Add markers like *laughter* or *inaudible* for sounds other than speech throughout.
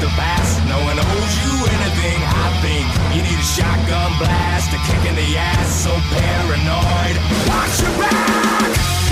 The past. No one owes you anything, I think. You need a shotgun blast, a kick in the ass. So paranoid. Watch your back!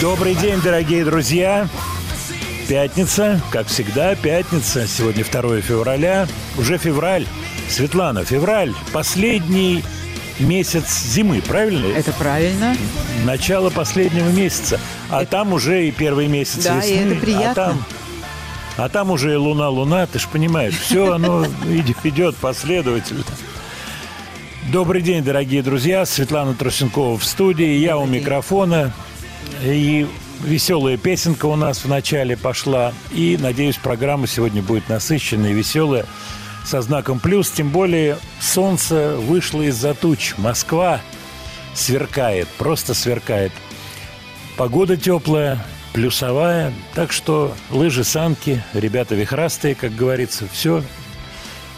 Добрый день, дорогие друзья. Пятница, как всегда, пятница. Сегодня 2 февраля. Уже февраль. Светлана, февраль. Последний месяц зимы, правильно? Это правильно. Начало последнего месяца. А там уже и первый месяц Да, весны. это приятно. А там, а там уже и луна, луна, ты ж понимаешь. Все оно *laughs* идет последовательно. Добрый день, дорогие друзья. Светлана Трусенкова в студии. Я у микрофона. И веселая песенка у нас в начале пошла. И, надеюсь, программа сегодня будет насыщенная и веселая. Со знаком плюс. Тем более солнце вышло из-за туч. Москва сверкает, просто сверкает. Погода теплая, плюсовая. Так что лыжи, санки, ребята вихрастые, как говорится, все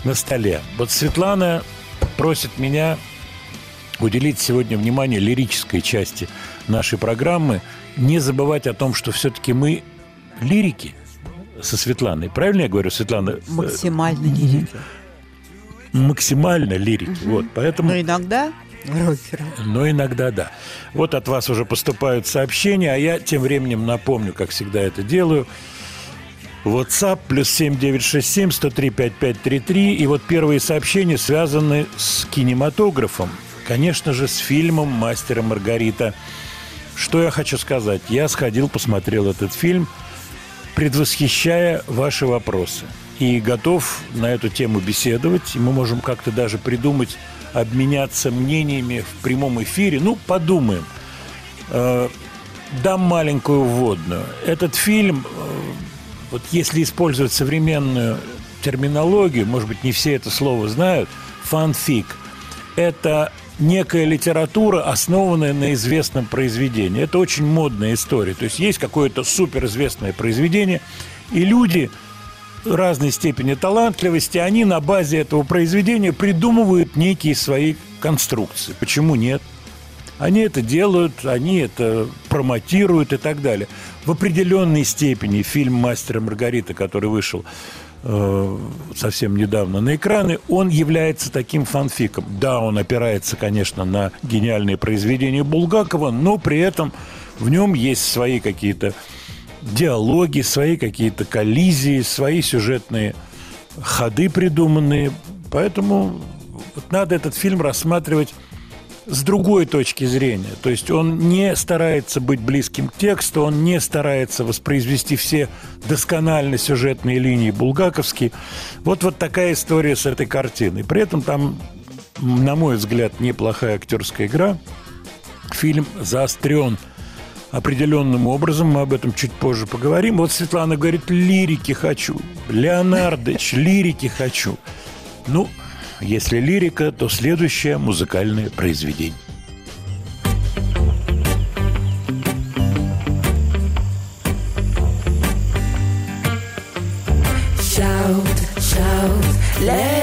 на столе. Вот Светлана просит меня уделить сегодня внимание лирической части нашей программы. Не забывать о том, что все-таки мы лирики со Светланой. Правильно я говорю, Светлана? Максимально лирики. Максимально лирики. Вот, поэтому... Но иногда рокеры. Но иногда да. Вот от вас уже поступают сообщения, а я тем временем напомню, как всегда это делаю. WhatsApp плюс 7967 103 5533. И вот первые сообщения связаны с кинематографом. Конечно же, с фильмом «Мастер и Маргарита». Что я хочу сказать? Я сходил, посмотрел этот фильм, предвосхищая ваши вопросы. И готов на эту тему беседовать. И мы можем как-то даже придумать, обменяться мнениями в прямом эфире. Ну, подумаем. Э, Дам маленькую вводную. Этот фильм, э, вот если использовать современную терминологию, может быть, не все это слово знают, фанфик – это некая литература, основанная на известном произведении. Это очень модная история. То есть есть какое-то суперизвестное произведение, и люди разной степени талантливости, они на базе этого произведения придумывают некие свои конструкции. Почему нет? Они это делают, они это промотируют и так далее. В определенной степени фильм «Мастер и Маргарита», который вышел совсем недавно на экраны, он является таким фанфиком. Да, он опирается, конечно, на гениальные произведения Булгакова, но при этом в нем есть свои какие-то диалоги, свои какие-то коллизии, свои сюжетные ходы придуманные. Поэтому вот надо этот фильм рассматривать с другой точки зрения. То есть он не старается быть близким к тексту, он не старается воспроизвести все досконально сюжетные линии булгаковские. Вот, вот такая история с этой картиной. При этом там, на мой взгляд, неплохая актерская игра. Фильм заострен определенным образом, мы об этом чуть позже поговорим. Вот Светлана говорит, лирики хочу. Леонардович, лирики хочу. Ну, Если лирика, то следующее музыкальное произведение. Shout, shout, let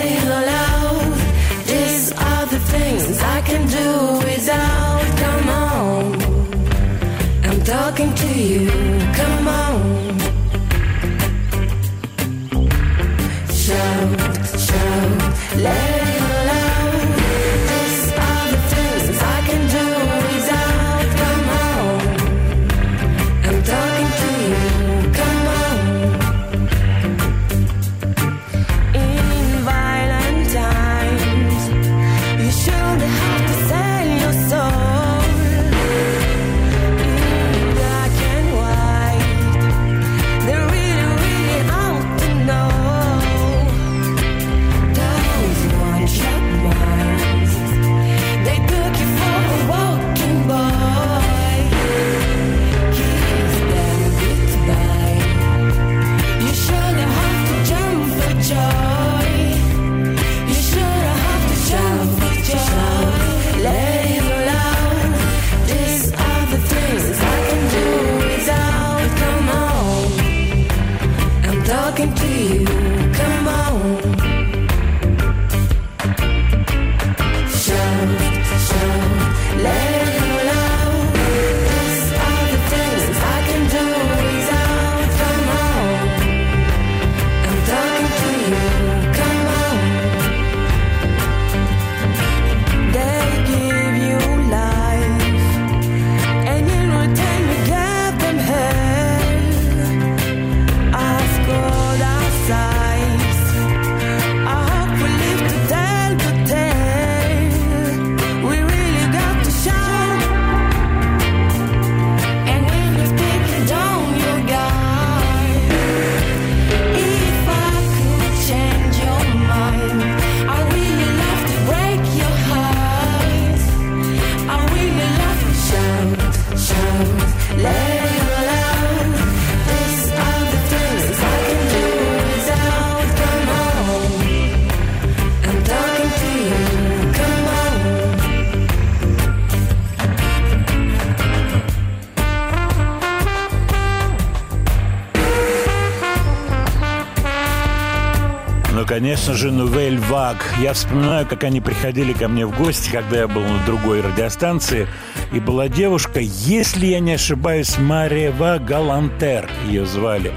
конечно же, Нувель Ваг. Я вспоминаю, как они приходили ко мне в гости, когда я был на другой радиостанции. И была девушка, если я не ошибаюсь, Марева Галантер ее звали,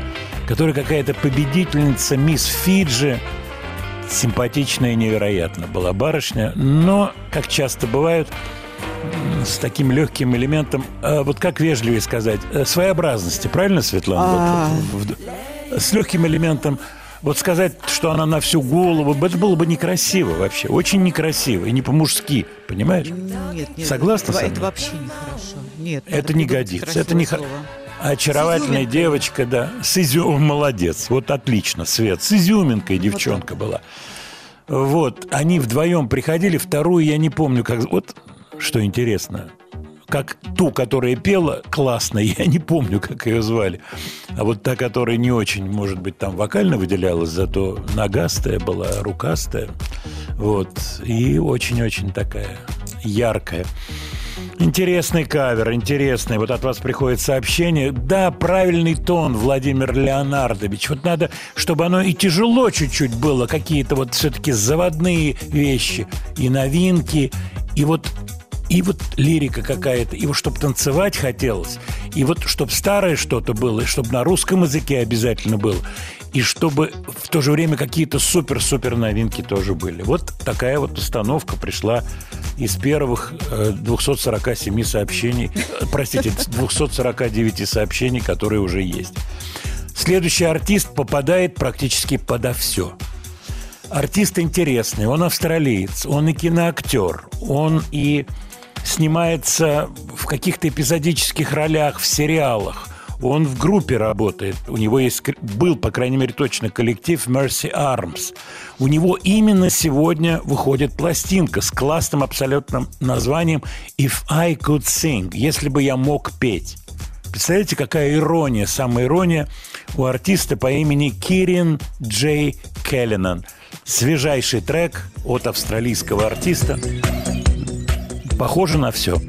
которая какая-то победительница мисс Фиджи. Симпатичная и невероятно была барышня. Но, как часто бывает, с таким легким элементом, э, вот как вежливее сказать, э, своеобразности. Правильно, Светлана? А. Вот, в- в- с легким элементом вот сказать, что она на всю голову, это было бы некрасиво вообще. Очень некрасиво и не по-мужски, понимаешь? Нет, нет. Согласна это, со это мной? вообще нехорошо. Нет, Это не годится. Это не слово. Очаровательная девочка, да. С изю... Молодец. Вот отлично, Свет. С изюминкой девчонка была. Вот. Они вдвоем приходили. Вторую я не помню, как... Вот что интересно. Как ту, которая пела классно, *laughs* я не помню, как ее звали. А вот та, которая не очень, может быть, там вокально выделялась, зато ногастая была, рукастая. Вот. И очень-очень такая яркая. Интересный кавер, интересный. Вот от вас приходит сообщение. Да, правильный тон, Владимир Леонардович. Вот надо, чтобы оно и тяжело чуть-чуть было, какие-то вот все-таки заводные вещи и новинки, и вот и вот лирика какая-то, и вот чтобы танцевать хотелось, и вот чтобы старое что-то было, и чтобы на русском языке обязательно было, и чтобы в то же время какие-то супер-супер новинки тоже были. Вот такая вот установка пришла из первых э, 247 сообщений, э, простите, 249 сообщений, которые уже есть. Следующий артист попадает практически подо все. Артист интересный, он австралиец, он и киноактер, он и снимается в каких-то эпизодических ролях в сериалах. Он в группе работает. У него есть, был, по крайней мере, точно коллектив Mercy Arms. У него именно сегодня выходит пластинка с классным абсолютным названием If I Could Sing, если бы я мог петь. Представляете, какая ирония, самая ирония. у артиста по имени Кирин Джей Келлинан. Свежайший трек от австралийского артиста. Похоже на все.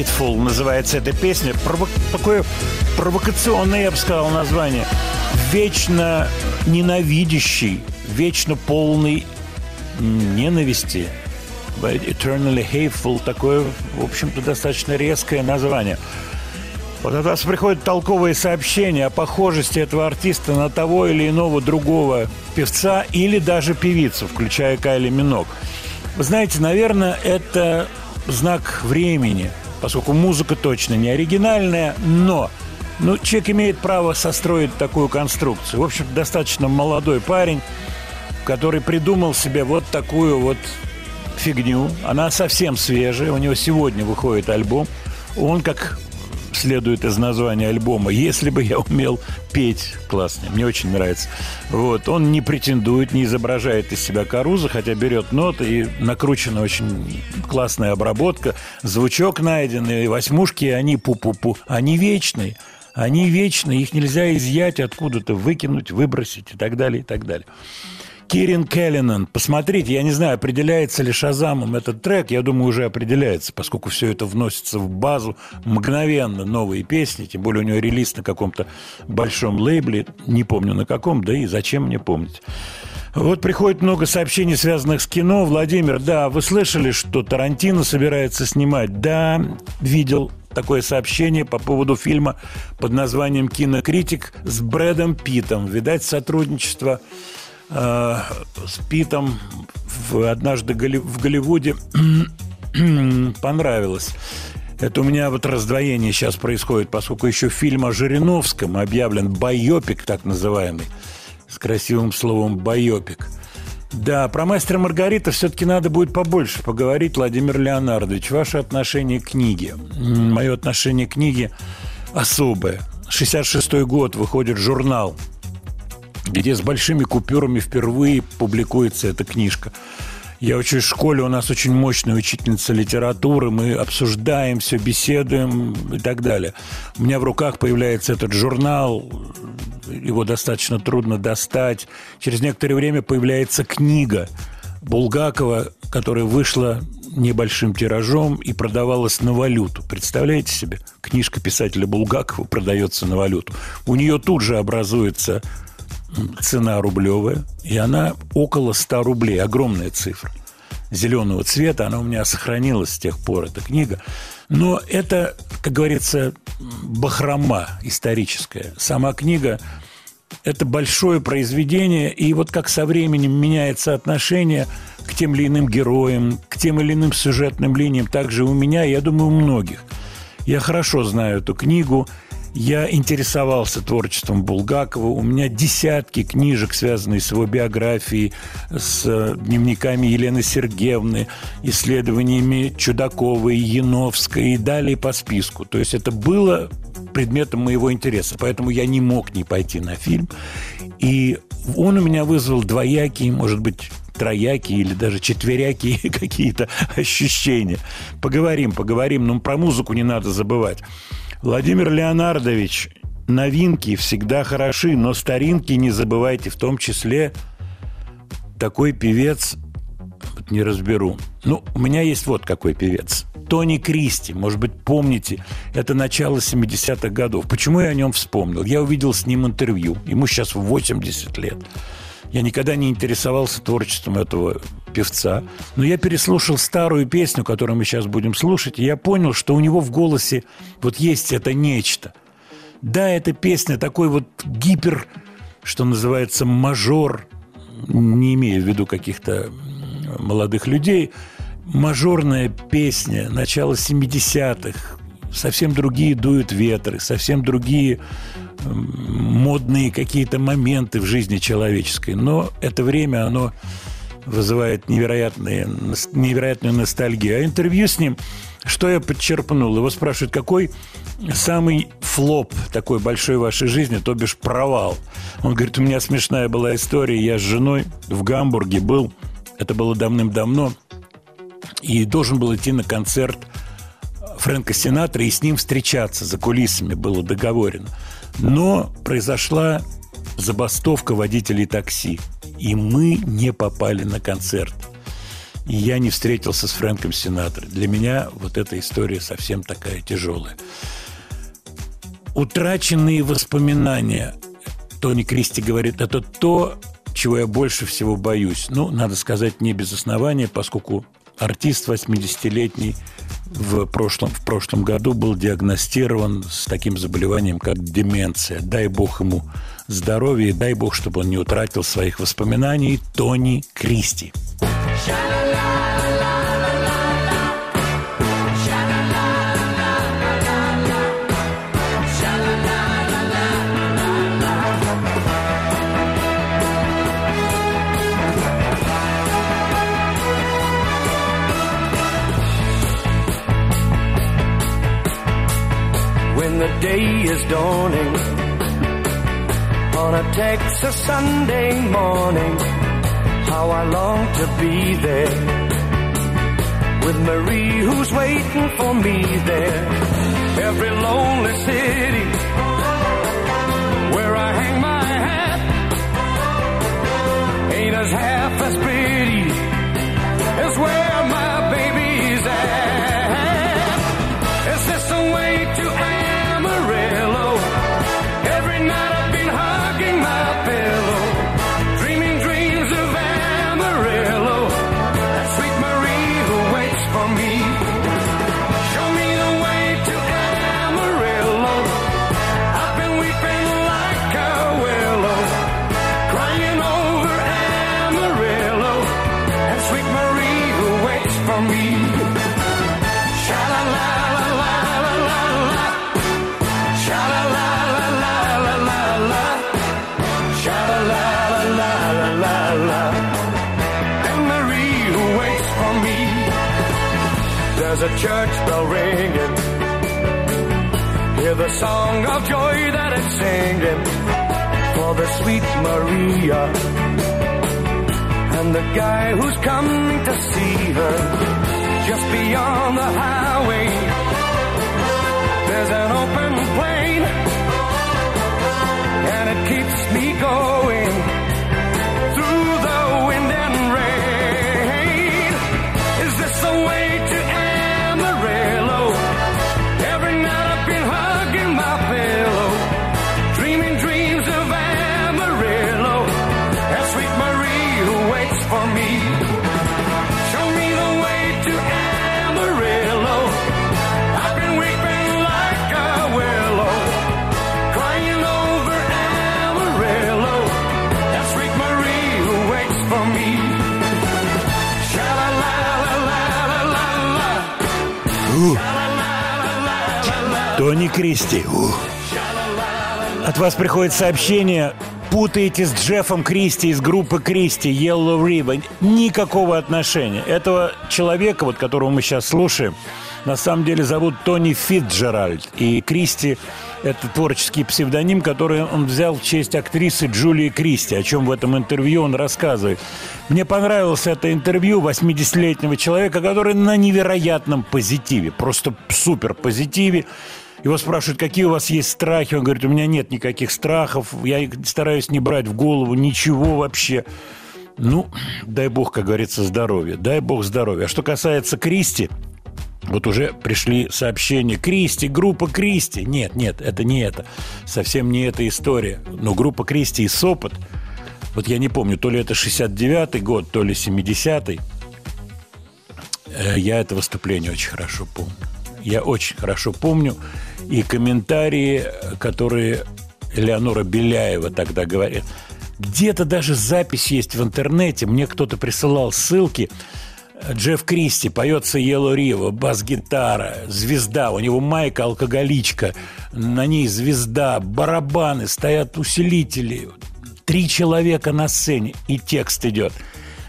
Hateful называется эта песня. Прово- Такое провокационное, я бы сказал, название. Вечно ненавидящий, вечно полный ненависти. But Eternally Hateful такое, в общем-то, достаточно резкое название. Вот от вас приходят толковые сообщения о похожести этого артиста на того или иного другого певца или даже певицу, включая Кайли Минок. Вы знаете, наверное, это знак времени, поскольку музыка точно не оригинальная, но ну, человек имеет право состроить такую конструкцию. В общем, достаточно молодой парень, который придумал себе вот такую вот фигню. Она совсем свежая. У него сегодня выходит альбом. Он, как следует из названия альбома, если бы я умел петь, классно, мне очень нравится. Вот, он не претендует, не изображает из себя Каруза, хотя берет ноты и накручена очень классная обработка, звучок найденный, восьмушки, они пу-пу-пу, они вечные. Они вечные, их нельзя изъять откуда-то, выкинуть, выбросить и так далее, и так далее. Кирин Келлинан. Посмотрите, я не знаю, определяется ли Шазамом этот трек. Я думаю, уже определяется, поскольку все это вносится в базу мгновенно. Новые песни, тем более у него релиз на каком-то большом лейбле. Не помню на каком, да и зачем мне помнить. Вот приходит много сообщений, связанных с кино. Владимир, да, вы слышали, что Тарантино собирается снимать? Да, видел такое сообщение по поводу фильма под названием «Кинокритик» с Брэдом Питом. Видать, сотрудничество э, с Питом в, однажды в Голливуде *clears throat* понравилось. Это у меня вот раздвоение сейчас происходит, поскольку еще фильм о Жириновском объявлен байопик, так называемый, с красивым словом байопик. Да, про Мастера и Маргариту все-таки надо будет побольше поговорить, Владимир Леонардович. Ваше отношение к книге. Мое отношение к книге особое. 66-й год выходит журнал где с большими купюрами впервые публикуется эта книжка. Я учусь в школе, у нас очень мощная учительница литературы, мы обсуждаем все, беседуем и так далее. У меня в руках появляется этот журнал, его достаточно трудно достать. Через некоторое время появляется книга Булгакова, которая вышла небольшим тиражом и продавалась на валюту. Представляете себе? Книжка писателя Булгакова продается на валюту. У нее тут же образуется цена рублевая, и она около 100 рублей, огромная цифра. Зеленого цвета, она у меня сохранилась с тех пор, эта книга. Но это, как говорится, бахрома историческая. Сама книга – это большое произведение, и вот как со временем меняется отношение к тем или иным героям, к тем или иным сюжетным линиям, также у меня, я думаю, у многих. Я хорошо знаю эту книгу – я интересовался творчеством Булгакова. У меня десятки книжек, связанные с его биографией, с э, дневниками Елены Сергеевны, исследованиями Чудаковой, Яновской и далее по списку. То есть это было предметом моего интереса. Поэтому я не мог не пойти на фильм. И он у меня вызвал двоякие, может быть, троякие или даже четверякие *laughs* какие-то ощущения. Поговорим, поговорим. Но про музыку не надо забывать. Владимир Леонардович, новинки всегда хороши, но старинки не забывайте, в том числе такой певец, вот не разберу. Ну, у меня есть вот какой певец. Тони Кристи, может быть, помните, это начало 70-х годов. Почему я о нем вспомнил? Я увидел с ним интервью. Ему сейчас 80 лет. Я никогда не интересовался творчеством этого певца. Но я переслушал старую песню, которую мы сейчас будем слушать, и я понял, что у него в голосе вот есть это нечто. Да, эта песня такой вот гипер, что называется, мажор, не имея в виду каких-то молодых людей, мажорная песня начала 70-х, совсем другие дуют ветры, совсем другие модные какие-то моменты в жизни человеческой. Но это время, оно вызывает невероятные, невероятную ностальгию. А интервью с ним, что я подчерпнул? Его спрашивают, какой самый флоп такой большой в вашей жизни, то бишь провал? Он говорит, у меня смешная была история. Я с женой в Гамбурге был, это было давным-давно, и должен был идти на концерт Фрэнка Синатра и с ним встречаться за кулисами было договорено. Но произошла забастовка водителей такси, и мы не попали на концерт. И я не встретился с Фрэнком Синатро. Для меня вот эта история совсем такая тяжелая. Утраченные воспоминания, Тони Кристи говорит, это то, чего я больше всего боюсь. Ну, надо сказать, не без основания, поскольку артист 80-летний в прошлом, в прошлом году был диагностирован с таким заболеванием, как деменция. Дай бог ему здоровья и дай бог, чтобы он не утратил своих воспоминаний. Тони Кристи. when the day is dawning on a Texas Sunday morning. How I long to be there with Marie who's waiting for me there. Every lonely city where I hang my hat ain't as half as pretty church bell ringing. Hear the song of joy that it's singing. for the sweet Maria. And the guy who's coming to see her just beyond the highway. There's an open plain and it keeps me going Тони Кристи. От вас приходит сообщение. Путаете с Джеффом Кристи из группы Кристи Yellow Ribbon. Никакого отношения. Этого человека, вот которого мы сейчас слушаем, на самом деле зовут Тони Фитджеральд. И Кристи – это творческий псевдоним, который он взял в честь актрисы Джулии Кристи, о чем в этом интервью он рассказывает. Мне понравилось это интервью 80-летнего человека, который на невероятном позитиве, просто супер позитиве. Его спрашивают, какие у вас есть страхи. Он говорит, у меня нет никаких страхов. Я стараюсь не брать в голову ничего вообще. Ну, дай бог, как говорится, здоровья. Дай бог здоровья. А что касается Кристи, вот уже пришли сообщения. Кристи, группа Кристи. Нет, нет, это не это. Совсем не эта история. Но группа Кристи и Сопот, вот я не помню, то ли это 69-й год, то ли 70-й. Э, Я это выступление очень хорошо помню. Я очень хорошо помню. И комментарии, которые Элеонора Беляева тогда говорит. Где-то даже запись есть в интернете. Мне кто-то присылал ссылки. Джефф Кристи, поется Yellow River, бас-гитара, звезда, у него майка алкоголичка, на ней звезда, барабаны, стоят усилители, три человека на сцене, и текст идет.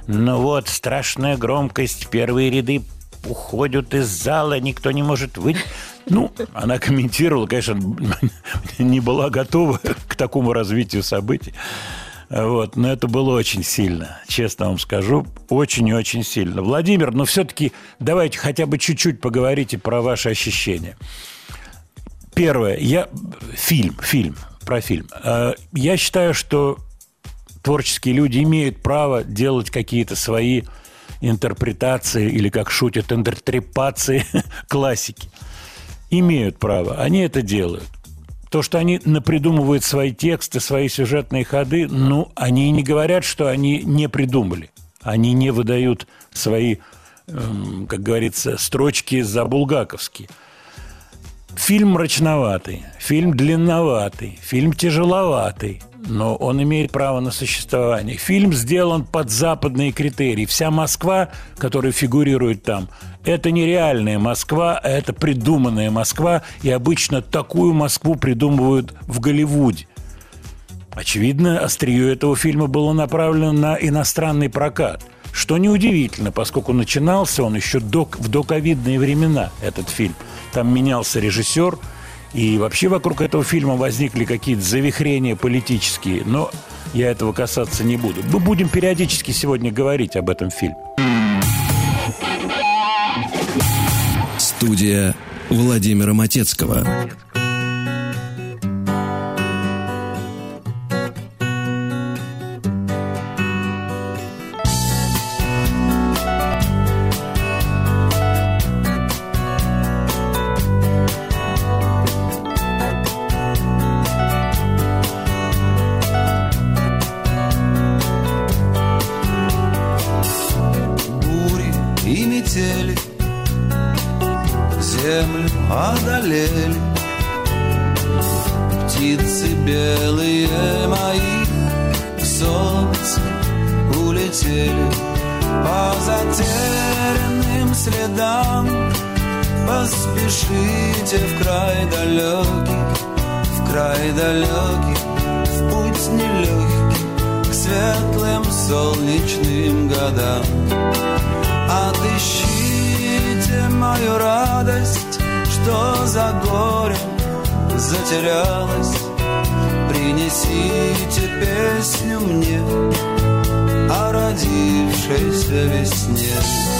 Ну вот, страшная громкость, первые ряды уходят из зала, никто не может выйти. Ну, она комментировала, конечно, *laughs* не была готова *laughs* к такому развитию событий. Вот, но это было очень сильно, честно вам скажу, очень и очень сильно. Владимир, но все-таки давайте хотя бы чуть-чуть поговорите про ваши ощущения. Первое, я фильм, фильм, про фильм. Э, Я считаю, что творческие люди имеют право делать какие-то свои интерпретации или, как шутят, интертрепации *laughs* классики. Имеют право, они это делают. То, что они напридумывают свои тексты, свои сюжетные ходы, ну, они не говорят, что они не придумали. Они не выдают свои, эм, как говорится, строчки за булгаковские. Фильм мрачноватый, фильм длинноватый, фильм тяжеловатый, но он имеет право на существование. Фильм сделан под западные критерии. Вся Москва, которая фигурирует там, это не реальная Москва, а это придуманная Москва, и обычно такую Москву придумывают в Голливуде. Очевидно, острие этого фильма было направлено на иностранный прокат. Что неудивительно, поскольку начинался он еще в доковидные времена, этот фильм. Там менялся режиссер, и вообще вокруг этого фильма возникли какие-то завихрения политические, но я этого касаться не буду. Мы будем периодически сегодня говорить об этом фильме. Студия Владимира Матецкого. За горем затерялась. Принесите песню мне о родившейся весне.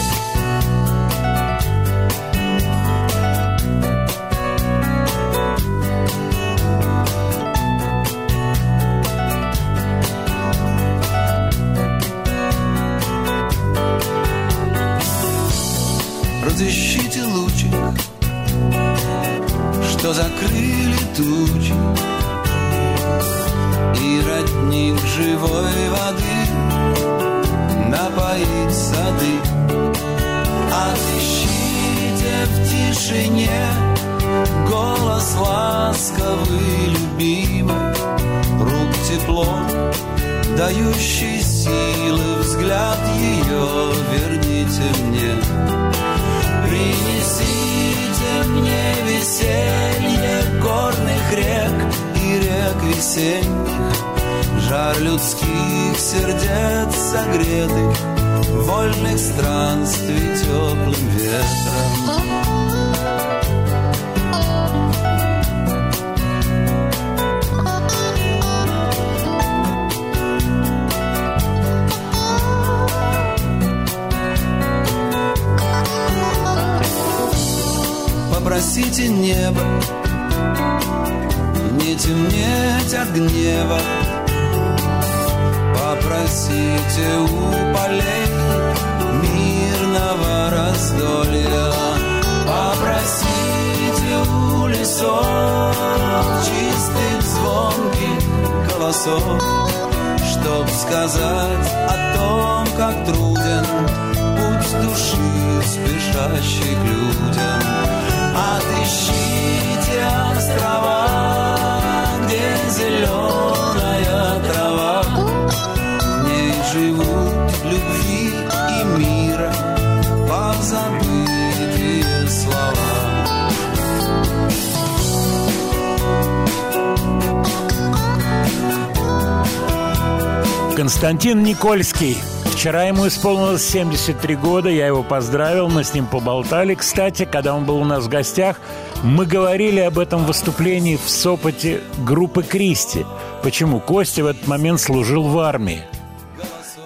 Константин Никольский. Вчера ему исполнилось 73 года, я его поздравил, мы с ним поболтали. Кстати, когда он был у нас в гостях, мы говорили об этом выступлении в Сопоте группы «Кристи». Почему? Костя в этот момент служил в армии.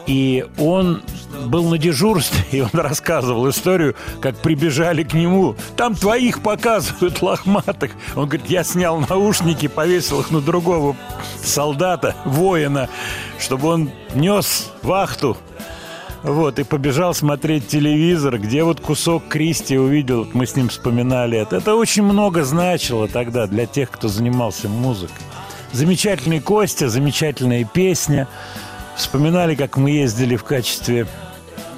И он был на дежурстве, *laughs* и он рассказывал историю, как прибежали к нему. Там твоих показывают, лохматых. Он говорит, я снял наушники, повесил их на другого солдата, воина, чтобы он нес вахту. Вот, и побежал смотреть телевизор, где вот кусок Кристи увидел, мы с ним вспоминали это. Это очень много значило тогда для тех, кто занимался музыкой. Замечательный Костя, замечательная песня. Вспоминали, как мы ездили в качестве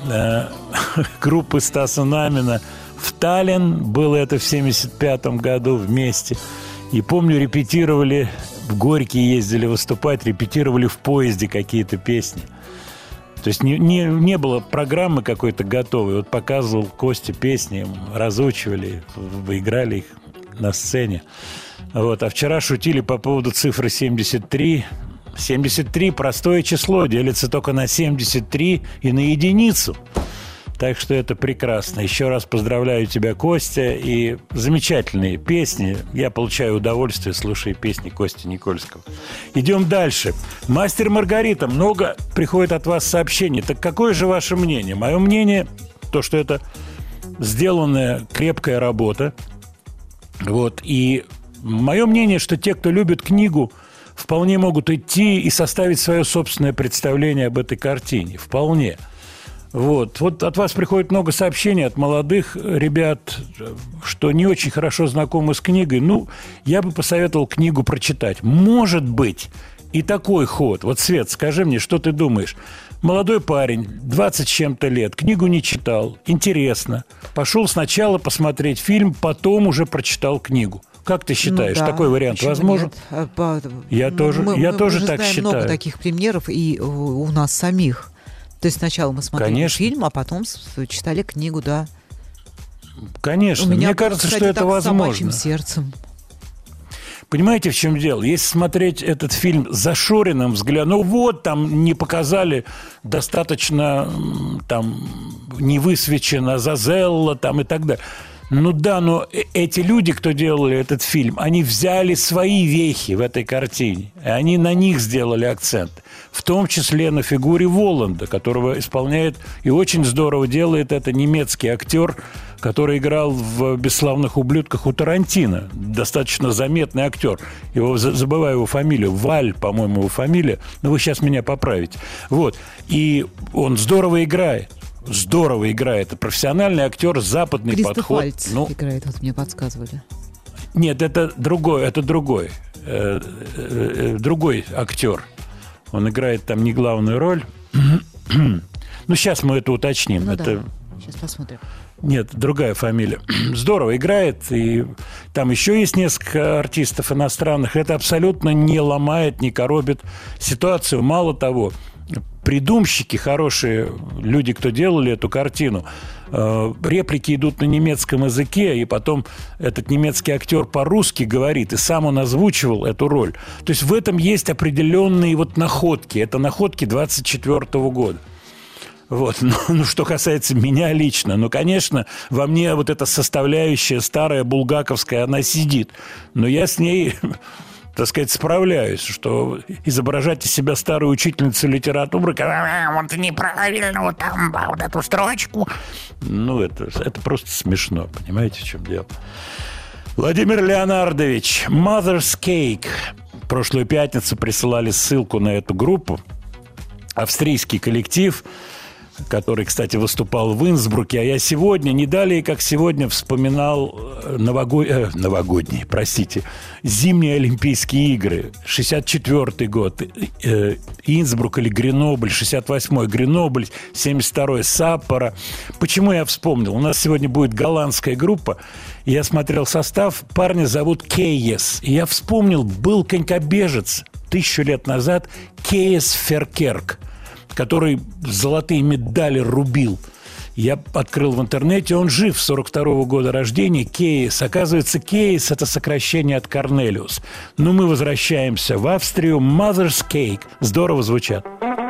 э, *laughs* группы Стаса Намина в Таллин. Было это в 75 году вместе. И помню, репетировали, в Горький ездили выступать, репетировали в поезде какие-то песни. То есть не, не, не было программы какой-то готовой. Вот показывал Костя песни, разучивали, играли их на сцене. Вот. А вчера шутили по поводу цифры 73. 73 – простое число, делится только на 73 и на единицу. Так что это прекрасно. Еще раз поздравляю тебя, Костя. И замечательные песни. Я получаю удовольствие, слушая песни Кости Никольского. Идем дальше. Мастер Маргарита, много приходит от вас сообщений. Так какое же ваше мнение? Мое мнение, то, что это сделанная крепкая работа. Вот. И мое мнение, что те, кто любит книгу, вполне могут идти и составить свое собственное представление об этой картине. Вполне. Вот. вот от вас приходит много сообщений от молодых ребят, что не очень хорошо знакомы с книгой. Ну, я бы посоветовал книгу прочитать. Может быть, и такой ход. Вот, Свет, скажи мне, что ты думаешь? Молодой парень, 20 с чем-то лет, книгу не читал, интересно. Пошел сначала посмотреть фильм, потом уже прочитал книгу. Как ты считаешь, Ну да, такой вариант возможен? нет? А, Я тоже- я мы тоже так знаем много считаю. таких примеров и у нас самих. То есть сначала мы смотрели Конечно. фильм, а потом с- читали книгу, да. Конечно. у меня, Мне кажется, кстати, что это так с возможно. сердцем. Понимаете, в чем дело? Если смотреть этот фильм зашоренным взглядом, ну вот, там не показали достаточно, там, не высвечено Зазелла там и так далее. Ну да, но э- эти люди, кто делали этот фильм, они взяли свои вехи в этой картине, и они на них сделали акцент. В том числе на фигуре Воланда, которого исполняет и очень здорово делает это немецкий актер, который играл в «Бесславных ублюдках» у Тарантино. Достаточно заметный актер. Его, за- забываю его фамилию. Валь, по-моему, его фамилия. Но вы сейчас меня поправите. Вот. И он здорово играет. Здорово играет. Это профессиональный актер, западный Кристоф подход. Вальц Ну, играет, вот мне подсказывали. нет, это другой, это другой. Э, э, э, другой актер. Он играет там не главную роль. *clears throat* Ну, сейчас мы это уточним. Ну это да, сейчас посмотрим. нет, другая фамилия. *clears throat* Здорово играет, и там еще есть несколько артистов иностранных. Это абсолютно не ломает, не коробит ситуацию. Мало того, придумщики, хорошие люди, кто делали эту картину, реплики идут на немецком языке, и потом этот немецкий актер по-русски говорит, и сам он озвучивал эту роль. То есть в этом есть определенные вот находки. Это находки 24 года. Вот. *laughs* Ну, ну, что касается меня лично, ну, конечно, во мне вот эта составляющая старая булгаковская, она сидит. Но я с ней, *laughs* так сказать, справляюсь, что изображать из себя старую учительницу литературы, когда, «А, вот неправильно, вот там, вот эту строчку. Ну, это, это просто смешно, понимаете, в чем дело. Владимир Леонардович, Mother's Cake. Прошлую пятницу присылали ссылку на эту группу австрийский коллектив, который, кстати, выступал в Инсбруке. А я сегодня, не далее, как сегодня, вспоминал э, нового- э, новогодние, простите, зимние Олимпийские игры. 64 год. э, Инсбрук или Гренобль, 68-й Гренобль, 72-й Саппора. Почему я вспомнил? У нас сегодня будет голландская группа. Я смотрел состав. Парня зовут Кейес. И я вспомнил, был конькобежец тысячу лет назад Кейес Феркерк который золотые медали рубил. Я открыл в интернете, он жив, 42 года рождения, Кейс. Оказывается, Кейс – это сокращение от Корнелиус. Но мы возвращаемся в Австрию. Mother's Cake. Здорово звучат. Oh,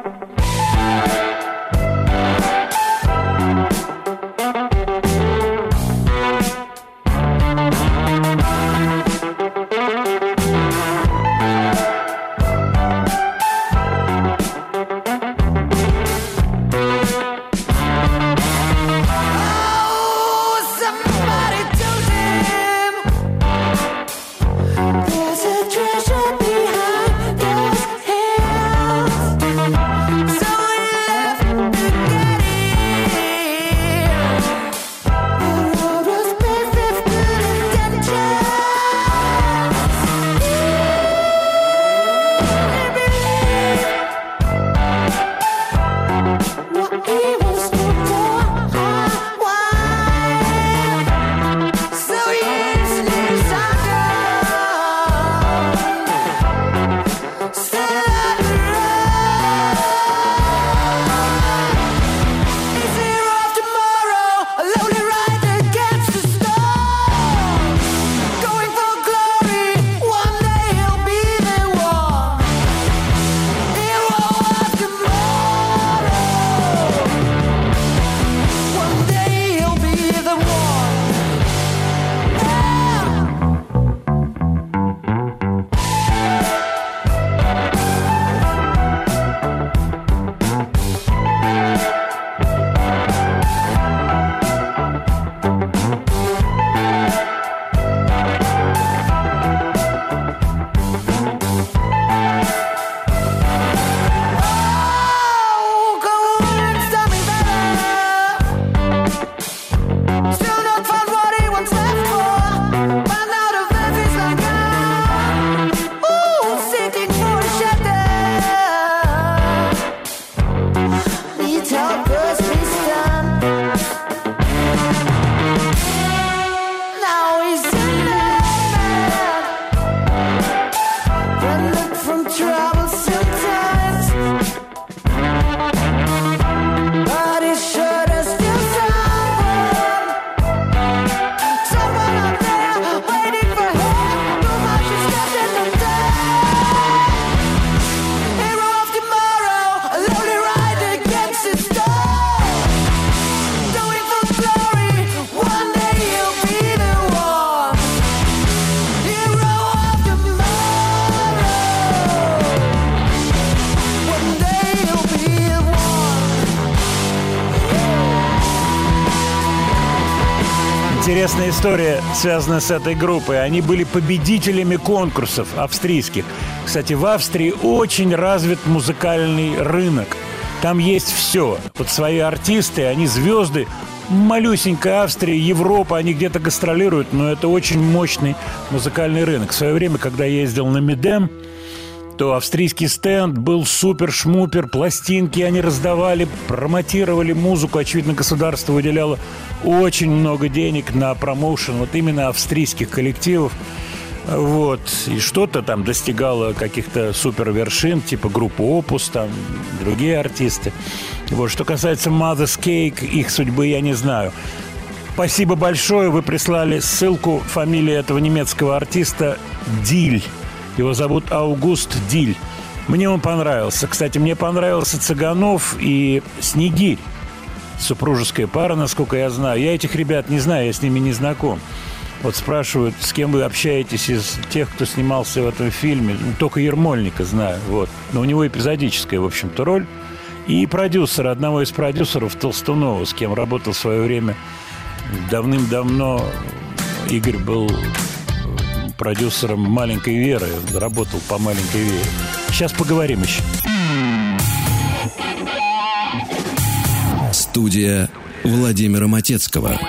история, связанная с этой группой. Они были победителями конкурсов австрийских. Кстати, в Австрии очень развит музыкальный рынок. Там есть все. Вот свои артисты, они звезды. Малюсенькая Австрия, Европа, они где-то гастролируют, но это очень мощный музыкальный рынок. В свое время, когда я ездил на Медем, то австрийский стенд был супер-шмупер, пластинки они раздавали, промотировали музыку. Очевидно, государство выделяло очень много денег на промоушен вот именно австрийских коллективов. Вот. И что-то там достигало каких-то супер вершин, типа группы Опус, там другие артисты. Вот. Что касается Mother's Cake, их судьбы я не знаю. Спасибо большое. Вы прислали ссылку. Фамилия этого немецкого артиста Диль. Его зовут Аугуст Диль. Мне он понравился. Кстати, мне понравился Цыганов и Снегирь. Супружеская пара, насколько я знаю. Я этих ребят не знаю, я с ними не знаком. Вот спрашивают, с кем вы общаетесь из тех, кто снимался в этом фильме. Ну, только Ермольника знаю. Вот. Но у него эпизодическая, в общем-то, роль. И продюсера, одного из продюсеров Толстунова, с кем работал в свое время давным-давно. Игорь был продюсером «Маленькой Веры», работал по «Маленькой Вере». Сейчас поговорим еще. Студия Владимира Матецкого.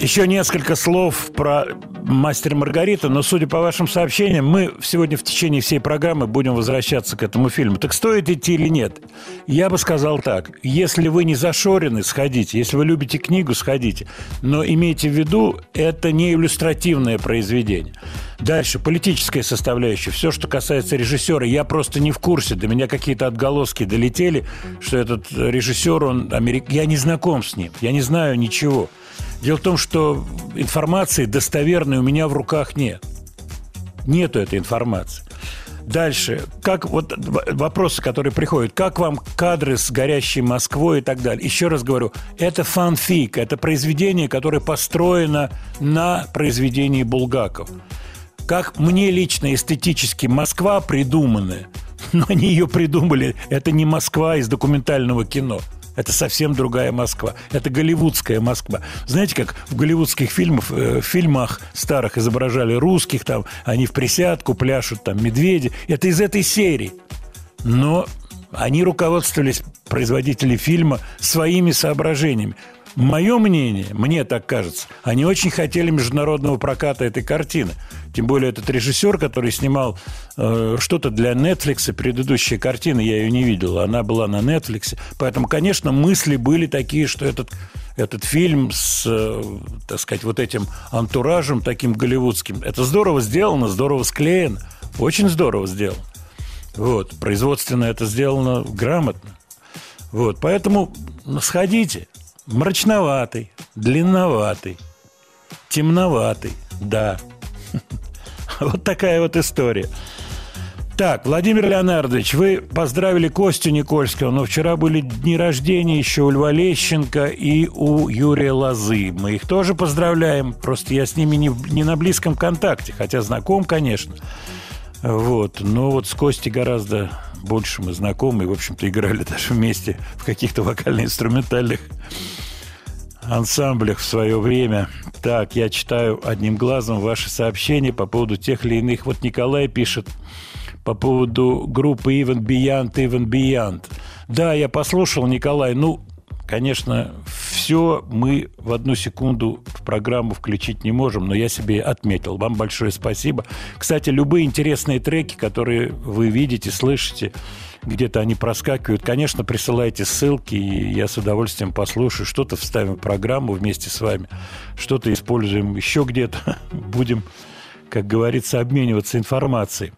Еще несколько слов про «Мастер Маргарита», но, судя по вашим сообщениям, мы сегодня в течение всей программы будем возвращаться к этому фильму. Так стоит идти или нет? Я бы сказал так. Если вы не зашорены, сходите. Если вы любите книгу, сходите. Но имейте в виду, это не иллюстративное произведение. Дальше, политическая составляющая. Все, что касается режиссера, я просто не в курсе. До меня какие-то отголоски долетели, что этот режиссер, он америк... Я не знаком с ним. Я не знаю ничего. Дело в том, что информации достоверной у меня в руках нет. Нету этой информации. Дальше, как вот вопросы, которые приходят, как вам кадры с горящей Москвой и так далее. Еще раз говорю, это фанфик, это произведение, которое построено на произведении Булгаков. Как мне лично эстетически Москва придуманная, но они ее придумали, это не Москва из документального кино. Это совсем другая Москва. Это голливудская Москва. Знаете, как в голливудских фильмах, э, фильмах старых изображали русских, там они в присядку пляшут, там медведи. Это из этой серии. Но они руководствовались, производители фильма, своими соображениями. Мое мнение, мне так кажется, они очень хотели международного проката этой картины. Тем более этот режиссер, который снимал э, что-то для Netflix, предыдущая картина, я ее не видел, она была на Netflix. Поэтому, конечно, мысли были такие, что этот, этот фильм с, э, так сказать, вот этим антуражем таким голливудским, это здорово сделано, здорово склеено, очень здорово сделано. Вот, производственно это сделано грамотно. Вот, поэтому сходите. Мрачноватый, длинноватый, темноватый, да. *laughs* Вот такая вот история. Так, Владимир Леонардович, вы поздравили Костю Никольского, но вчера были дни рождения еще у Льва Лещенко и у Юрия Лозы. Мы их тоже поздравляем, просто я с ними не, не на близком контакте, хотя знаком, конечно. Вот, но вот с Костей гораздо больше мы знакомы, и, в общем-то, играли даже вместе в каких-то вокально-инструментальных ансамблях в свое время. Так, я читаю одним глазом ваши сообщения по поводу тех или иных. Вот Николай пишет по поводу группы Even Beyond, Even Beyond. Да, я послушал, Николай. Ну, конечно, все мы в одну секунду в программу включить не можем, но я себе отметил. Вам большое спасибо. Кстати, любые интересные треки, которые вы видите, слышите, где-то они проскакивают. Конечно, присылайте ссылки, и я с удовольствием послушаю. Что-то вставим в программу вместе с вами, что-то используем еще где-то. *laughs* Будем, как говорится, обмениваться информацией.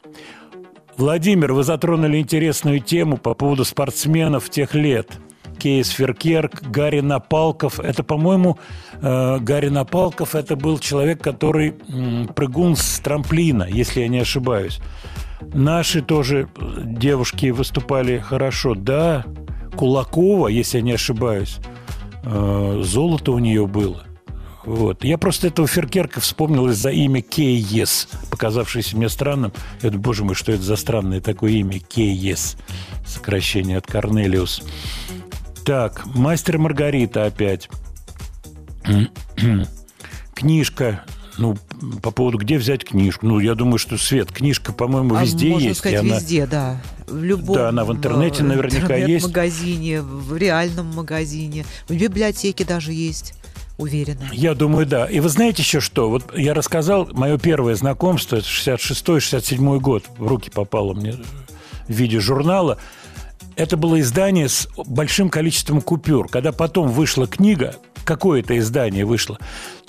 Владимир, вы затронули интересную тему по поводу спортсменов тех лет. Кейс Феркерк, Гарри Напалков. Это, по-моему, э, Гарри Напалков это был человек, который прыгун с трамплина, если я не ошибаюсь. Наши тоже э, девушки выступали хорошо. Да, Кулакова, если я не ошибаюсь, э, золото у нее было. Вот. Я просто этого Феркерка вспомнил из-за имя Кейес, показавшееся мне странным. Я думаю, боже мой, что это за странное такое имя Кейес, сокращение от Корнелиус. Так, мастер Маргарита опять. *clears throat* Книжка. Ну, по поводу, где взять книжку? Ну, я думаю, что, Свет, книжка, по-моему, А, везде можно есть. сказать, она- везде, да. В любом Да, она в интернете э, наверняка есть. интернет-магазине, в реальном магазине, в библиотеке даже есть, уверена. Я думаю, да. И вы знаете еще что? Вот я рассказал, мое первое знакомство, это 66-67 год, в руки попало мне в виде журнала. Это было издание с большим количеством купюр. Когда потом вышла книга, какое-то издание вышло,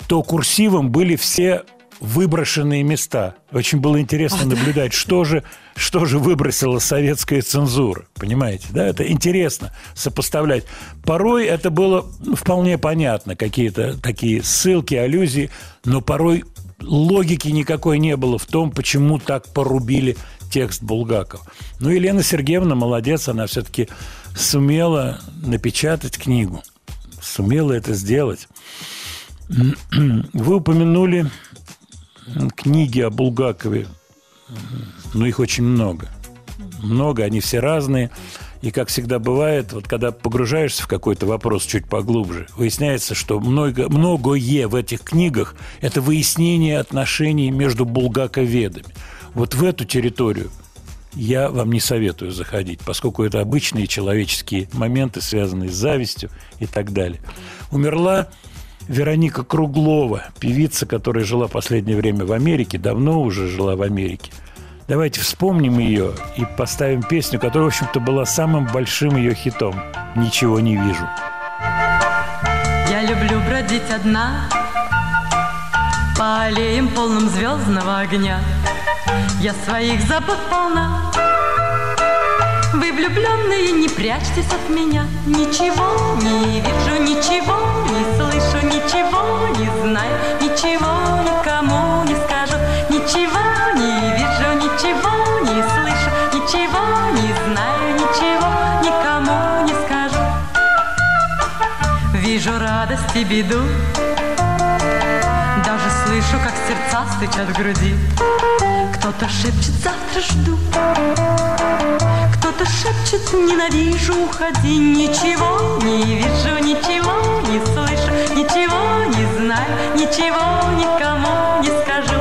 то курсивом были все выброшенные места. Очень было интересно наблюдать, что же, что же выбросила советская цензура. Понимаете, да? Это интересно сопоставлять. Порой это было ну, вполне понятно, какие-то такие ссылки, аллюзии, но порой логики никакой не было в том, почему так порубили текст Булгакова. Ну, Елена Сергеевна молодец, она все-таки сумела напечатать книгу, сумела это сделать. Вы упомянули книги о Булгакове. Ну, их очень много. Много, они все разные. И, как всегда бывает, вот когда погружаешься в какой-то вопрос чуть поглубже, выясняется, что много, многое в этих книгах – это выяснение отношений между булгаковедами. Вот в эту территорию я вам не советую заходить, поскольку это обычные человеческие моменты, связанные с завистью и так далее. Умерла Вероника Круглова, певица, которая жила последнее время в Америке, давно уже жила в Америке. Давайте вспомним ее и поставим песню, которая, в общем-то, была самым большим ее хитом. «Ничего не вижу». Я люблю бродить одна По аллеям полным звездного огня. Я своих забот полна. Вы влюбленные, не прячьтесь от меня. Ничего не вижу, ничего не слышу Ничего не знаю, ничего никому не скажу. Ничего не вижу, ничего не слышу Ничего не знаю, ничего никому не скажу. Вижу радость и беду слышу, как сердца стучат в груди. Кто-то шепчет «завтра жду» Кто-то шепчет «ненавижу, уходи» Ничего не вижу, ничего не слышу Ничего не знаю, ничего никому не скажу.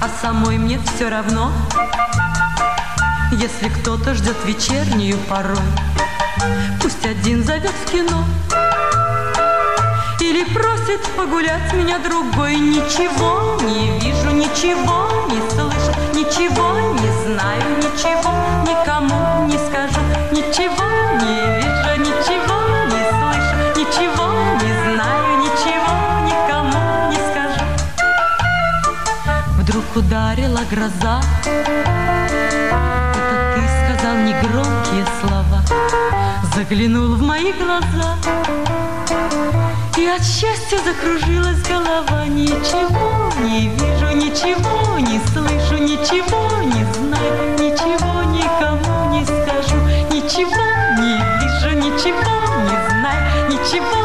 А самой мне все равно Если кто-то ждет вечернюю порой Пусть один зовет в кино Или просит погулять меня другой. Ничего не вижу, ничего не слышу Ничего не знаю, ничего никому не скажу. Ничего не вижу, ничего не слышу Ничего не знаю, ничего никому не скажу. Вдруг ударила гроза. Это ты сказал негромкие слова. Заглянул в мои глаза И от счастья закружилась голова Ничего не вижу, ничего не слышу Ничего не знаю, ничего никому не скажу Ничего не вижу, ничего не знаю Ничего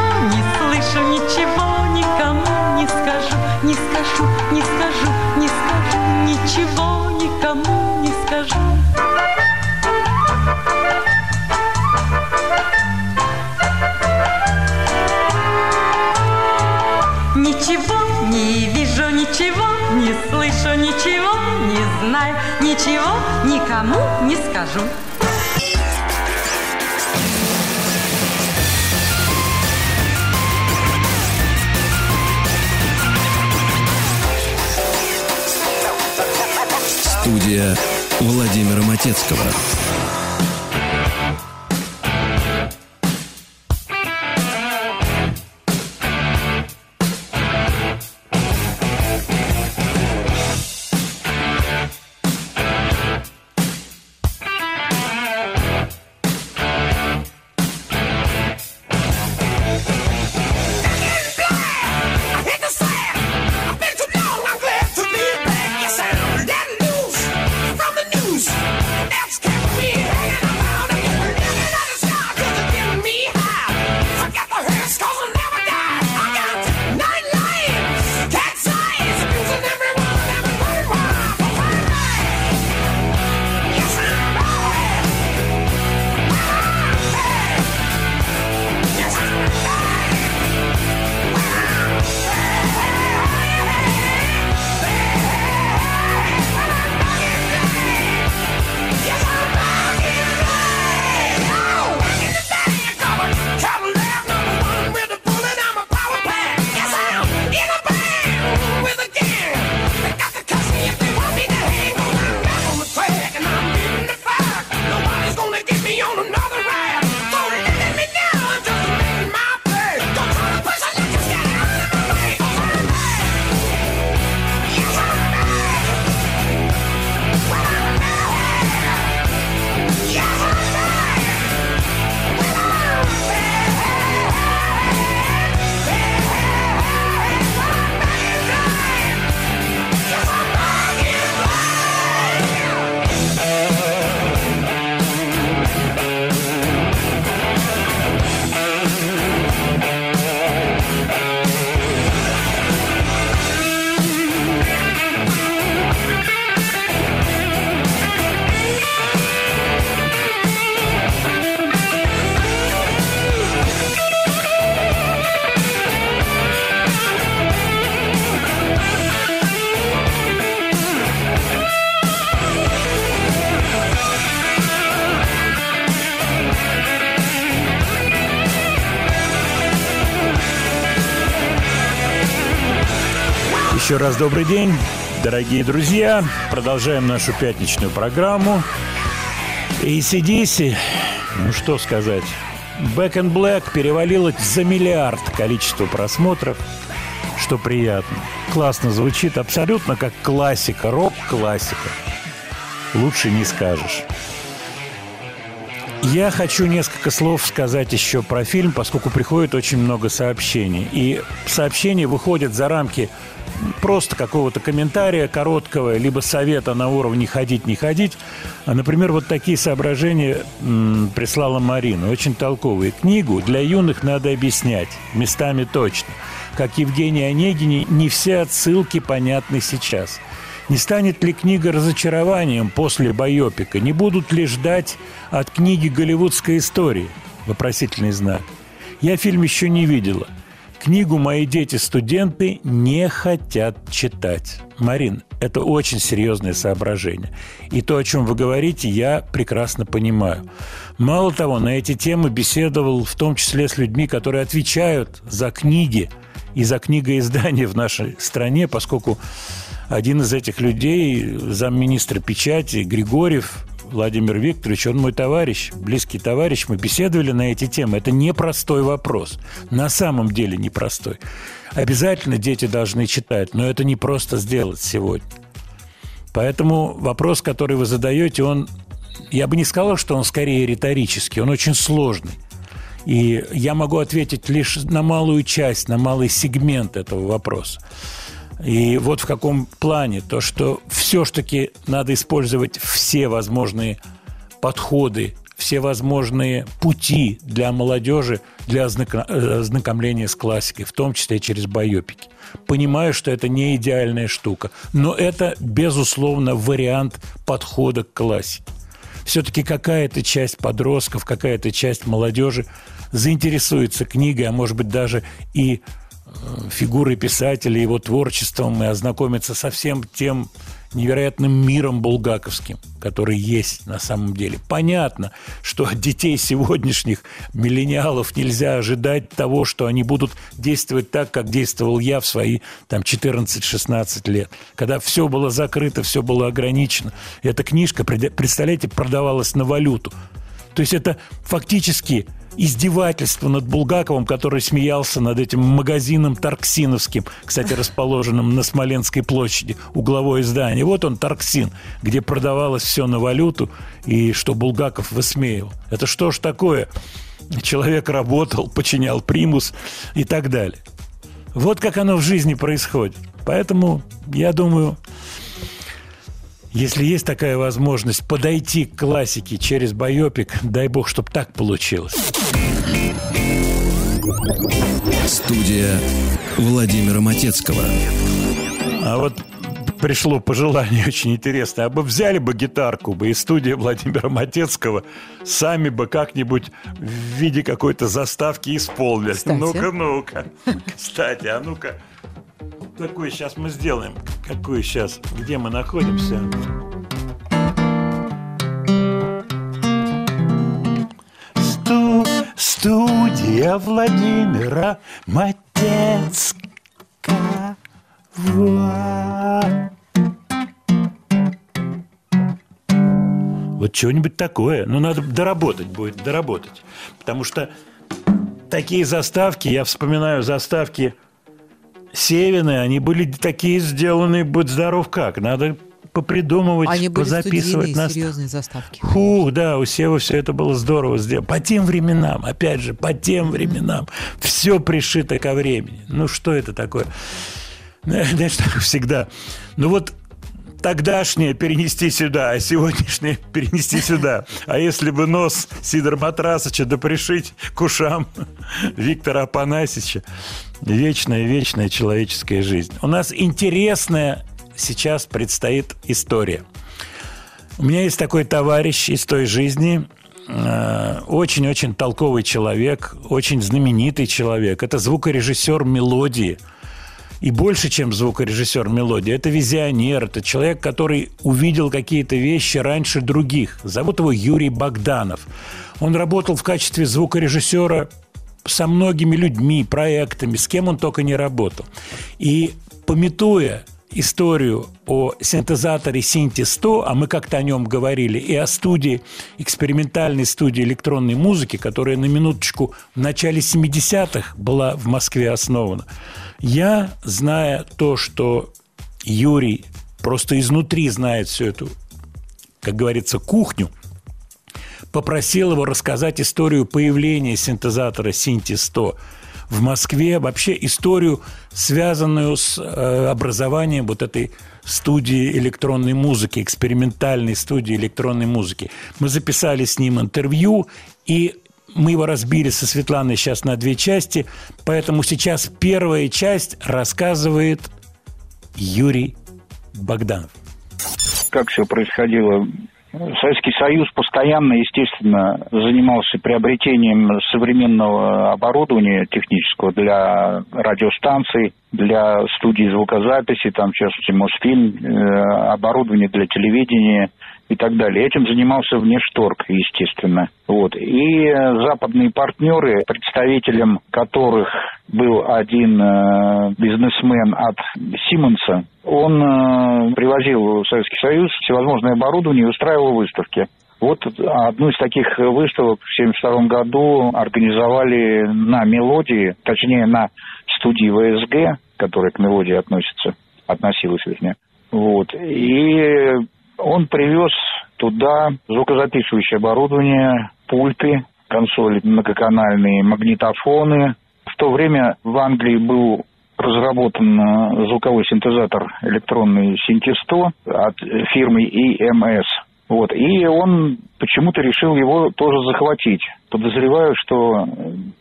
знаю, ничего никому не скажу. Студия Владимира Матецкого. Раз добрый день, дорогие друзья. Продолжаем нашу пятничную программу. ACDC, ну что сказать, Back in Black перевалило за миллиард количество просмотров, что приятно. Классно звучит, абсолютно как классика, рок-классика. Лучше не скажешь. Я хочу несколько слов сказать еще про фильм, поскольку приходит очень много сообщений. И сообщения выходят за рамки просто какого-то комментария короткого, либо совета на уровне ходить, не ходить. А, Например, вот такие соображения м, прислала Марина. Очень толковые. Книгу для юных надо объяснять. Местами точно. Как Евгений Онегине, не все отсылки понятны сейчас. Не станет ли книга разочарованием после байопика? Не будут ли ждать от книги голливудской истории? Вопросительный знак. Я фильм еще не видела. Книгу мои дети-студенты не хотят читать. Марин, это очень серьезное соображение. И то, о чем вы говорите, я прекрасно понимаю. Мало того, на эти темы беседовал в том числе с людьми, которые отвечают за книги и за книгоиздание в нашей стране, поскольку один из этих людей, замминистра печати Григорьев Владимир Викторович, он мой товарищ, близкий товарищ, мы беседовали на эти темы. Это непростой вопрос. На самом деле непростой. Обязательно дети должны читать, но это не просто сделать сегодня. Поэтому вопрос, который вы задаете, он, я бы не сказал, что он скорее риторический, он очень сложный. И я могу ответить лишь на малую часть, на малый сегмент этого вопроса. И вот в каком плане. То, что все-таки надо использовать все возможные подходы, все возможные пути для молодежи для э, ознакомления с классикой, в том числе через байопики. Понимаю, что это не идеальная штука, но это, безусловно, вариант подхода к классике. Все-таки какая-то часть подростков, какая-то часть молодежи заинтересуется книгой, а может быть даже и фигурой писателя, его творчеством и ознакомиться со всем тем невероятным миром булгаковским, который есть на самом деле. Понятно, что от детей сегодняшних миллениалов нельзя ожидать того, что они будут действовать так, как действовал я в свои там 14-16 лет, когда все было закрыто, все было ограничено. Эта книжка, пред- представляете, продавалась на валюту. То есть это фактически издевательство над Булгаковым, который смеялся над этим магазином Тарксиновским, кстати, расположенным на Смоленской площади, угловое здание. Вот он, Тарксин, где продавалось все на валюту, и что Булгаков высмеял. Это что ж такое? Человек работал, починял примус и так далее. Вот как оно в жизни происходит. Поэтому, я думаю, если есть такая возможность подойти к классике через байопик, дай бог, чтобы так получилось. Студия Владимира Матецкого. А вот пришло пожелание очень интересное. А бы взяли бы гитарку бы из студии Владимира Матецкого, сами бы как-нибудь в виде какой-то заставки исполнили. Ну-ка, ну-ка. Кстати, а ну-ка. Какой сейчас мы сделаем? Какой сейчас? Где мы находимся? Сту- студия Владимира Матецкого. Вот что-нибудь такое. Ну, надо доработать будет, доработать. Потому что такие заставки, я вспоминаю заставки Севины, они были такие сделаны, будь здоров как. Надо попридумывать, Они были позаписывать. студийные, на- серьезные заставки. Фух, да, у Сева все это было здорово сделано. По тем временам, опять же, по тем временам. Все пришито ко времени. Ну, что это такое? *laughs* Знаешь, так всегда. Ну, вот тогдашнее перенести сюда, а сегодняшнее *laughs* перенести сюда. А если бы нос Сидора Матрасыча да пришить к ушам *laughs* Виктора Апанасича, вечная, вечная человеческая жизнь. У нас интересная сейчас предстоит история. У меня есть такой товарищ из той жизни, э, очень-очень толковый человек, очень знаменитый человек. Это звукорежиссер мелодии. И больше, чем звукорежиссер мелодии, это визионер, это человек, который увидел какие-то вещи раньше других. Зовут его Юрий Богданов. Он работал в качестве звукорежиссера со многими людьми, проектами, с кем он только не работал. И пометуя историю о синтезаторе Синти 100, а мы как-то о нем говорили, и о студии, экспериментальной студии электронной музыки, которая на минуточку в начале 70-х была в Москве основана. Я, зная то, что Юрий просто изнутри знает всю эту, как говорится, кухню, попросил его рассказать историю появления синтезатора Синти 100 в Москве, вообще историю, связанную с э, образованием вот этой студии электронной музыки, экспериментальной студии электронной музыки. Мы записали с ним интервью, и мы его разбили со Светланой сейчас на две части, поэтому сейчас первая часть рассказывает Юрий Богданов. как все происходило. Советский Союз постоянно, естественно, занимался приобретением современного оборудования технического для радиостанций, для студии звукозаписи, там, в частности, Мосфильм, э, оборудование для телевидения и так далее. Этим занимался внешторг, естественно. Вот. И э, западные партнеры, представителем которых был один э, бизнесмен от Симонса, он э, привозил в Советский Союз всевозможное оборудование и устраивал выставки. Вот одну из таких выставок в 1972 году организовали на «Мелодии», точнее, на студии ВСГ, которая к «Мелодии» относится, относилась, вернее. Вот. И он привез туда звукозаписывающее оборудование, пульты, консоли многоканальные, магнитофоны. В то время в Англии был разработан э, звуковой синтезатор электронный 100 от фирмы EMS. Вот. И он почему-то решил его тоже захватить. Подозреваю, что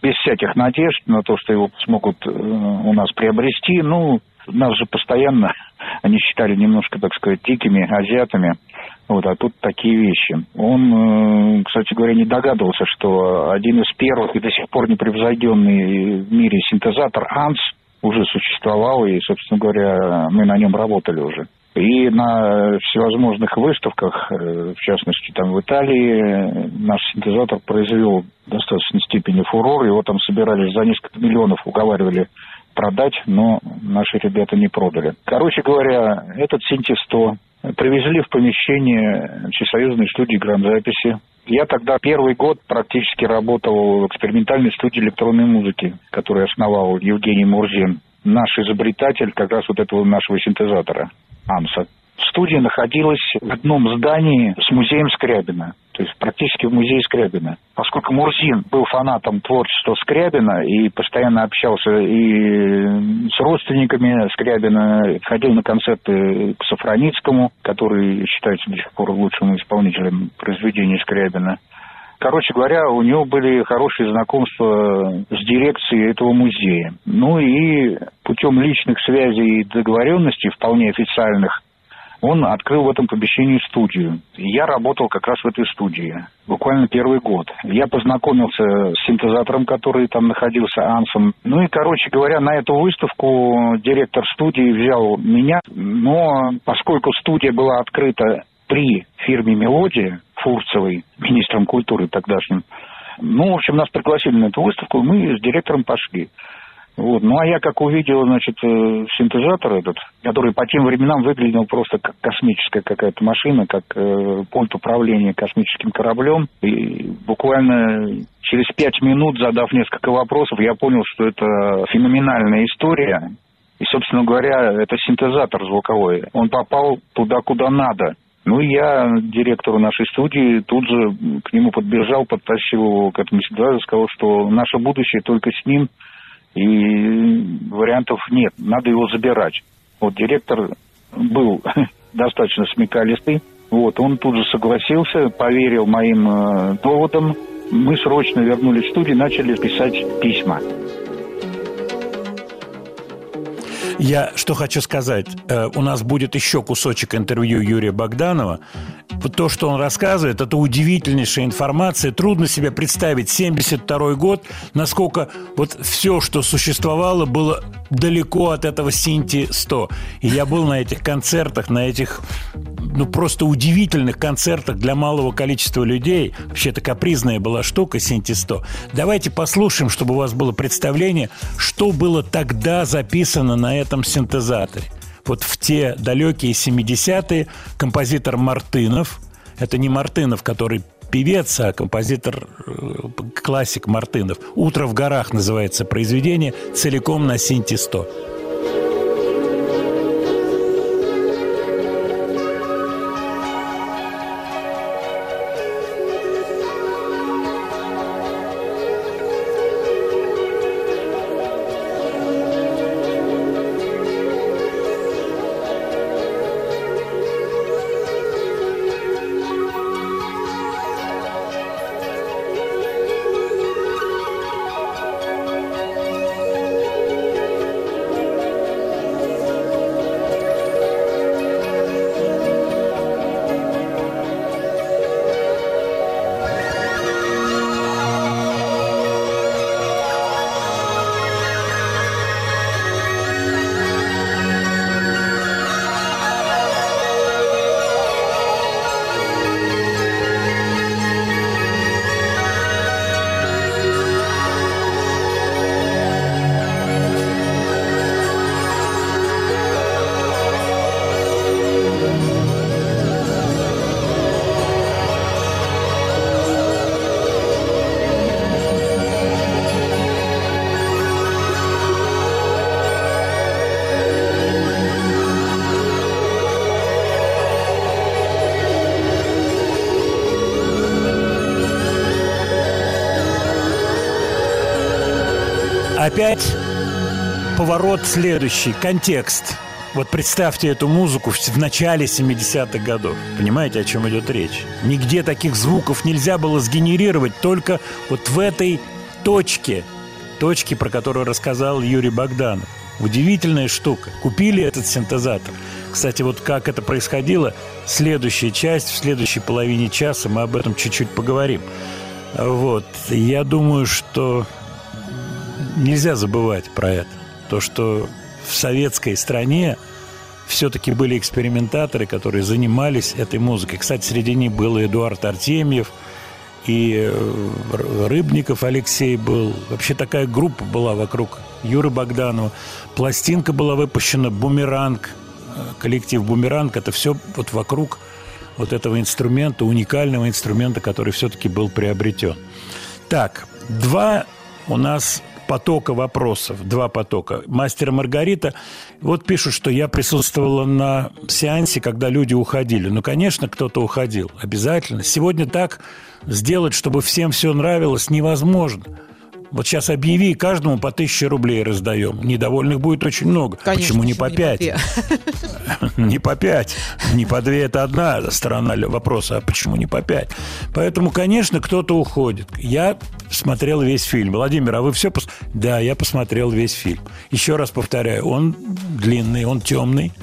без всяких надежд на то, что его смогут э, у нас приобрести, ну, нас же постоянно *laughs* они считали немножко, так сказать, дикими азиатами. Вот, а тут такие вещи. Он, э, кстати говоря, не догадывался, что один из первых и до сих пор непревзойденный в мире синтезатор АНС уже существовал, и, собственно говоря, мы на нем работали уже. И на всевозможных выставках, э, в частности, там в Италии, наш синтезатор произвел достаточной степени фурор. Его там собирались за несколько миллионов, уговаривали продать, но наши ребята не продали. Короче говоря, этот Синти 100 привезли в помещение Всесоюзной студии грамзаписи. Я тогда первый год практически работал в экспериментальной студии электронной музыки, которую основал Евгений Мурзин. Наш изобретатель как раз вот этого нашего синтезатора, АМСа. Студия находилась в одном здании с музеем Скрябина, то есть практически в музее Скрябина. Поскольку Мурзин был фанатом творчества Скрябина и постоянно общался и с родственниками Скрябина, ходил на концерты к Сафраницкому, который считается до сих пор лучшим исполнителем произведений Скрябина. Короче говоря, у него были хорошие знакомства с дирекцией этого музея. Ну и путем личных связей и договоренностей, вполне официальных, он открыл в этом помещении студию. И я работал как раз в этой студии. Буквально первый год. Я познакомился с синтезатором, который там находился, Ансом. Ну и, короче говоря, на эту выставку директор студии взял меня. Но поскольку студия была открыта при фирме «Мелодия» Фурцевой, министром культуры тогдашним, ну, в общем, нас пригласили на эту выставку, мы с директором пошли. Вот. Ну, а я как увидел, значит, э, синтезатор этот, который по тем временам выглядел просто как космическая какая-то машина, как э, пульт управления космическим кораблем. И буквально через пять минут, задав несколько вопросов, я понял, что это феноменальная история. И, собственно говоря, это синтезатор звуковой. Он попал туда, куда надо. Ну, я директору нашей студии тут же к нему подбежал, подтащил его к этому синтезатору, сказал, что наше будущее только с ним – и вариантов нет, надо его забирать. Вот директор был *laughs* достаточно смекалистый, вот, он тут же согласился, поверил моим э, доводам. Мы срочно вернулись в студию начали писать письма. Я что хочу сказать. Э, У нас будет еще кусочек интервью Юрия Богданова. Вот то, что он рассказывает, это удивительнейшая информация. Трудно себе представить 72 год, насколько вот все, что существовало, было далеко от этого Синти 100. И я был на этих концертах, на этих ну, просто удивительных концертах для малого количества людей. Вообще, это капризная была штука Синти-100. Давайте послушаем, чтобы у вас было представление, что было тогда записано на этом синтезаторе вот в те далекие 70-е композитор Мартынов, это не Мартынов, который певец, а композитор, э, классик Мартынов. «Утро в горах» называется произведение, целиком на синте 100. вот следующий контекст. Вот представьте эту музыку в начале 70-х годов. Понимаете, о чем идет речь? Нигде таких звуков нельзя было сгенерировать, только вот в этой точке, точке, про которую рассказал Юрий Богданов. Удивительная штука. Купили этот синтезатор. Кстати, вот как это происходило, следующая часть, в следующей половине часа мы об этом чуть-чуть поговорим. Вот. Я думаю, что нельзя забывать про это. То, что в советской стране все-таки были экспериментаторы, которые занимались этой музыкой. Кстати, среди них был и Эдуард Артемьев, и э, Рыбников Алексей был. Вообще такая группа была вокруг Юры Богданова. Пластинка была выпущена «Бумеранг», э, коллектив «Бумеранг». Это все вот вокруг вот этого инструмента, уникального инструмента, который все-таки был приобретен. Так, два у нас потока вопросов, два потока. Мастер Маргарита, вот пишут, что я присутствовала на сеансе, когда люди уходили. Ну, конечно, кто-то уходил, обязательно. Сегодня так сделать, чтобы всем все нравилось, невозможно. Вот сейчас объяви, каждому по тысяче рублей раздаем. Недовольных будет очень много. Конечно, Почему не по пять? *laughs* Не по пять, не по две, это одна сторона вопроса, а почему не по пять? Поэтому, конечно, кто-то уходит. Я смотрел весь фильм. Владимир, а вы все пос... Да, я посмотрел весь фильм. Еще раз повторяю, он длинный, он темный,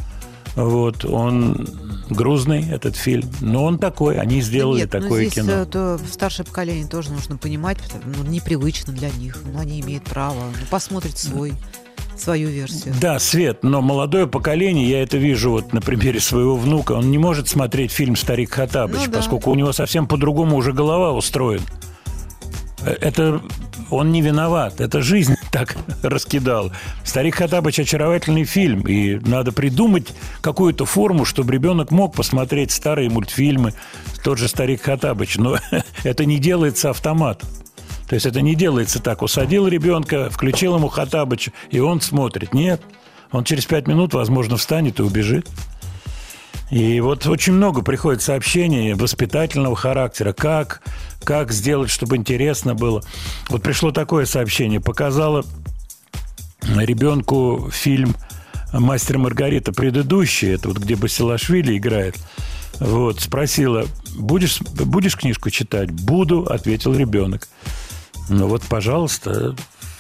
вот, он грузный, этот фильм, но он такой, они сделали Нет, ну такое здесь кино. э, то старшее поколение тоже нужно понимать, потому- ну, непривычно для них, но они имеют право ну, посмотреть свой, свою версию. Да, Свет, но молодое поколение, я это вижу вот на примере своего внука, он не может смотреть фильм «Старик Хатабыч», Ну да. поскольку у него совсем по-другому уже голова устроена. Э, Это он не виноват, это жизнь так раскидала. «Старик Хатабыч» – очаровательный фильм, и надо придумать какую-то форму, чтобы ребенок мог посмотреть старые мультфильмы, тот же «Старик Хатабыч», но *laughs* это не делается автоматом. То есть это не делается так. Усадил ребенка, включил ему Хатабыча, и он смотрит. Нет. Он через пять минут, возможно, встанет и убежит. И вот очень много приходит сообщений воспитательного характера. Как, как сделать, чтобы интересно было. Вот пришло такое сообщение. Показала ребенку фильм «Мастер Маргарита» предыдущий. Это вот где Басилашвили играет. Вот, спросила, будешь, будешь книжку читать? Буду, ответил ребенок. Ну вот, пожалуйста,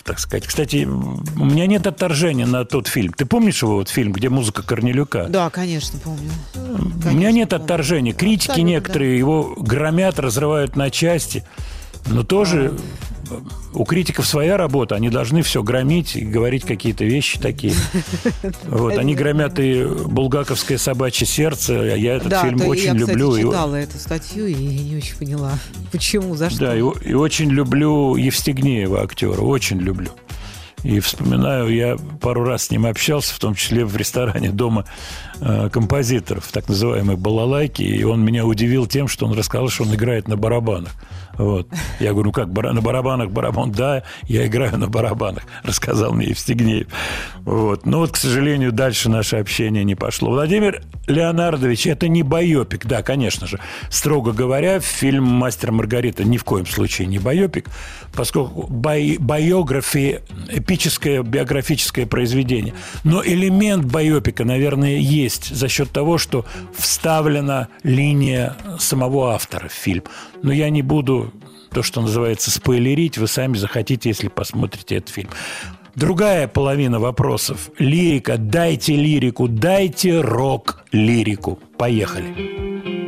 так сказать. Кстати, у меня нет отторжения на тот фильм. Ты помнишь его вот фильм, где музыка Корнелюка? Да, конечно, помню. У меня нет отторжения. Критики Абсолютно, некоторые его громят, разрывают на части. Но тоже у критиков своя работа, они должны все громить и говорить какие-то вещи такие. *laughs* Вот, они громят и «Булгаковское собачье сердце», а я этот да, фильм то очень я, кстати, люблю. и- читала эту статью и не очень поняла, *laughs* почему, за что. Да, и, очень люблю Евстигнеева актера, очень люблю. И вспоминаю, я пару раз с ним общался, в том числе в ресторане дома э, композиторов, так называемой балалайки, и он меня удивил тем, что он рассказал, что он играет на барабанах. Вот. Я говорю, ну как, на барабанах барабан? Да, я играю на барабанах, рассказал мне Евстигнеев. Вот. Но вот, к сожалению, дальше наше общение не пошло. Владимир Леонардович, это не байопик, да, конечно же. Строго говоря, фильм «Мастер и Маргарита» ни в коем случае не байопик, поскольку bio, biography – эпическое биографическое произведение. Но элемент байопика, наверное, есть за счет того, что вставлена линия самого автора в фильм. Но я не буду то, что называется, спойлерить, вы сами захотите, если посмотрите этот фильм. Другая половина вопросов. Лирика. Дайте лирику, дайте рок-лирику. Поехали.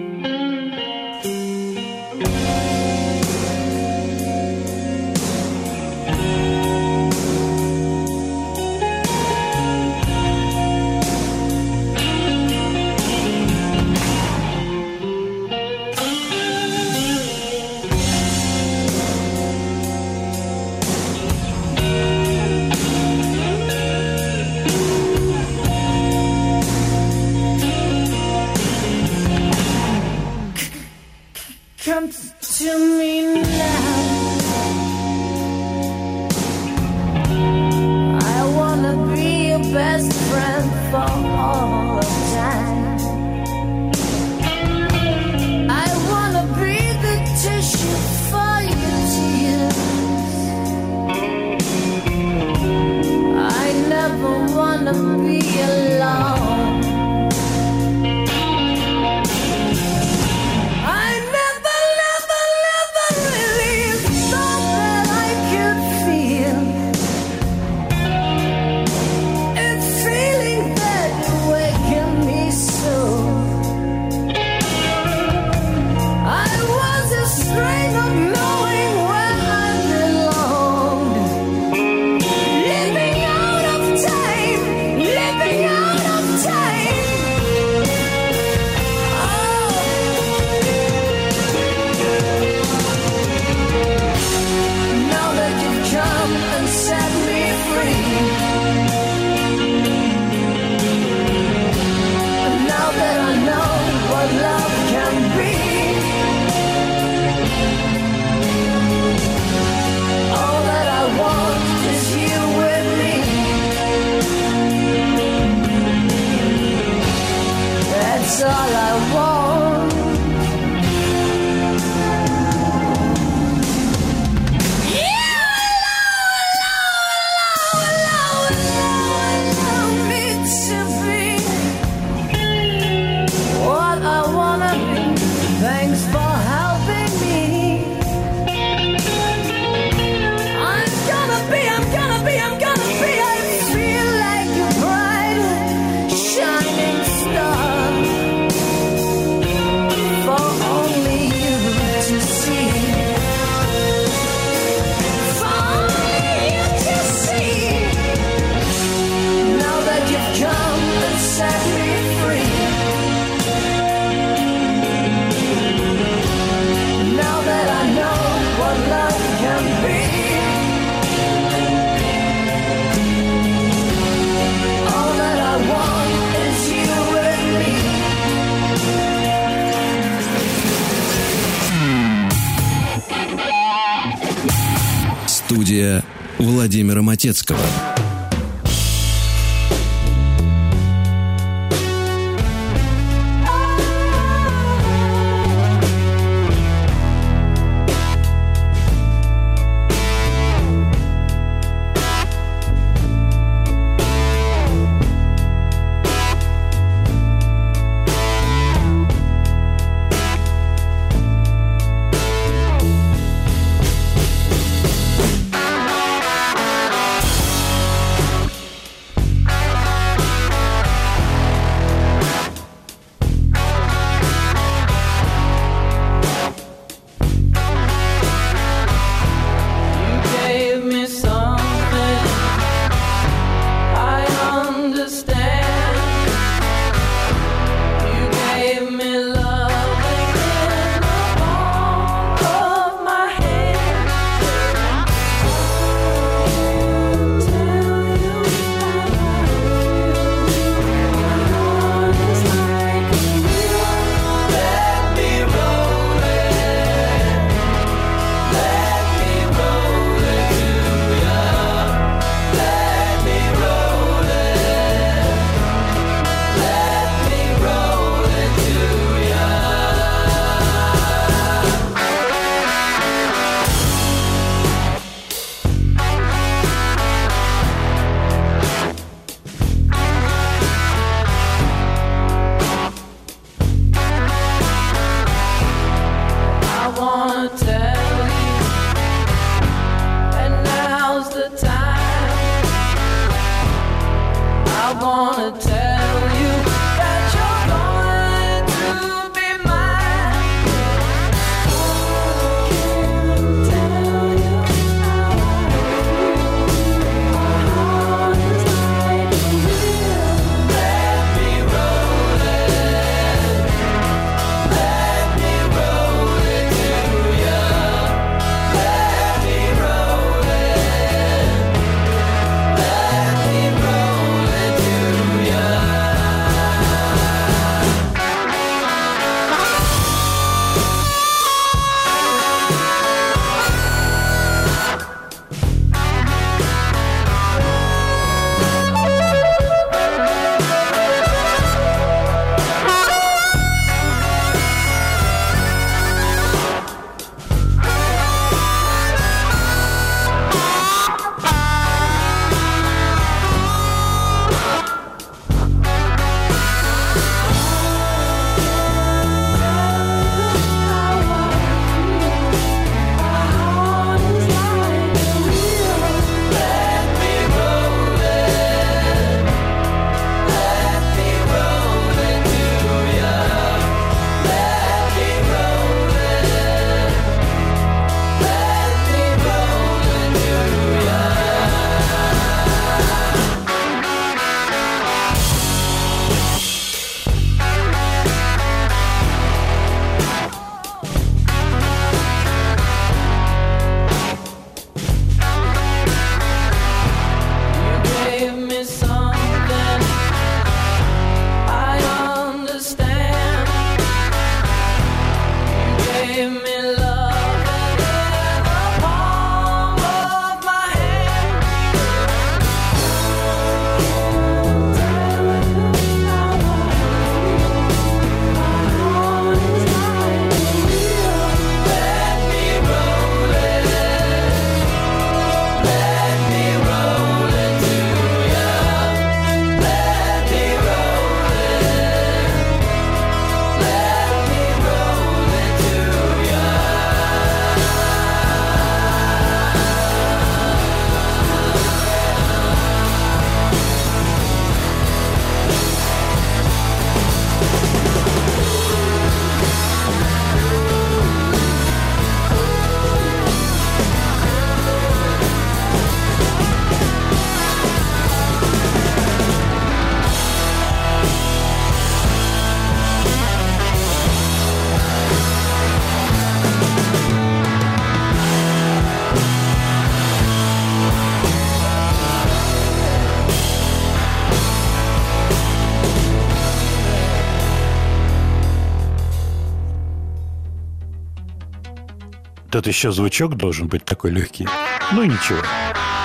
Тут еще звучок должен быть такой легкий. Ну ничего.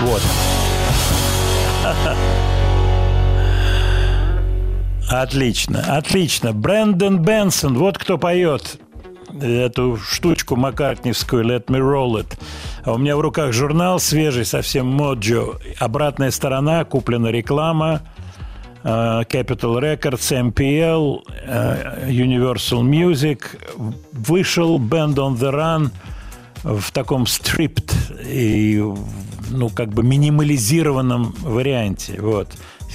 Вот. Отлично, отлично. Брэндон Бенсон, вот кто поет эту штучку маккартневскую «Let me roll it». А у меня в руках журнал свежий, совсем Моджо. Обратная сторона, куплена реклама. э, Capital Records, MPL, э, Universal Music. Вышел Band on the Run в таком stripped и ну как бы минимализированном варианте. Вот.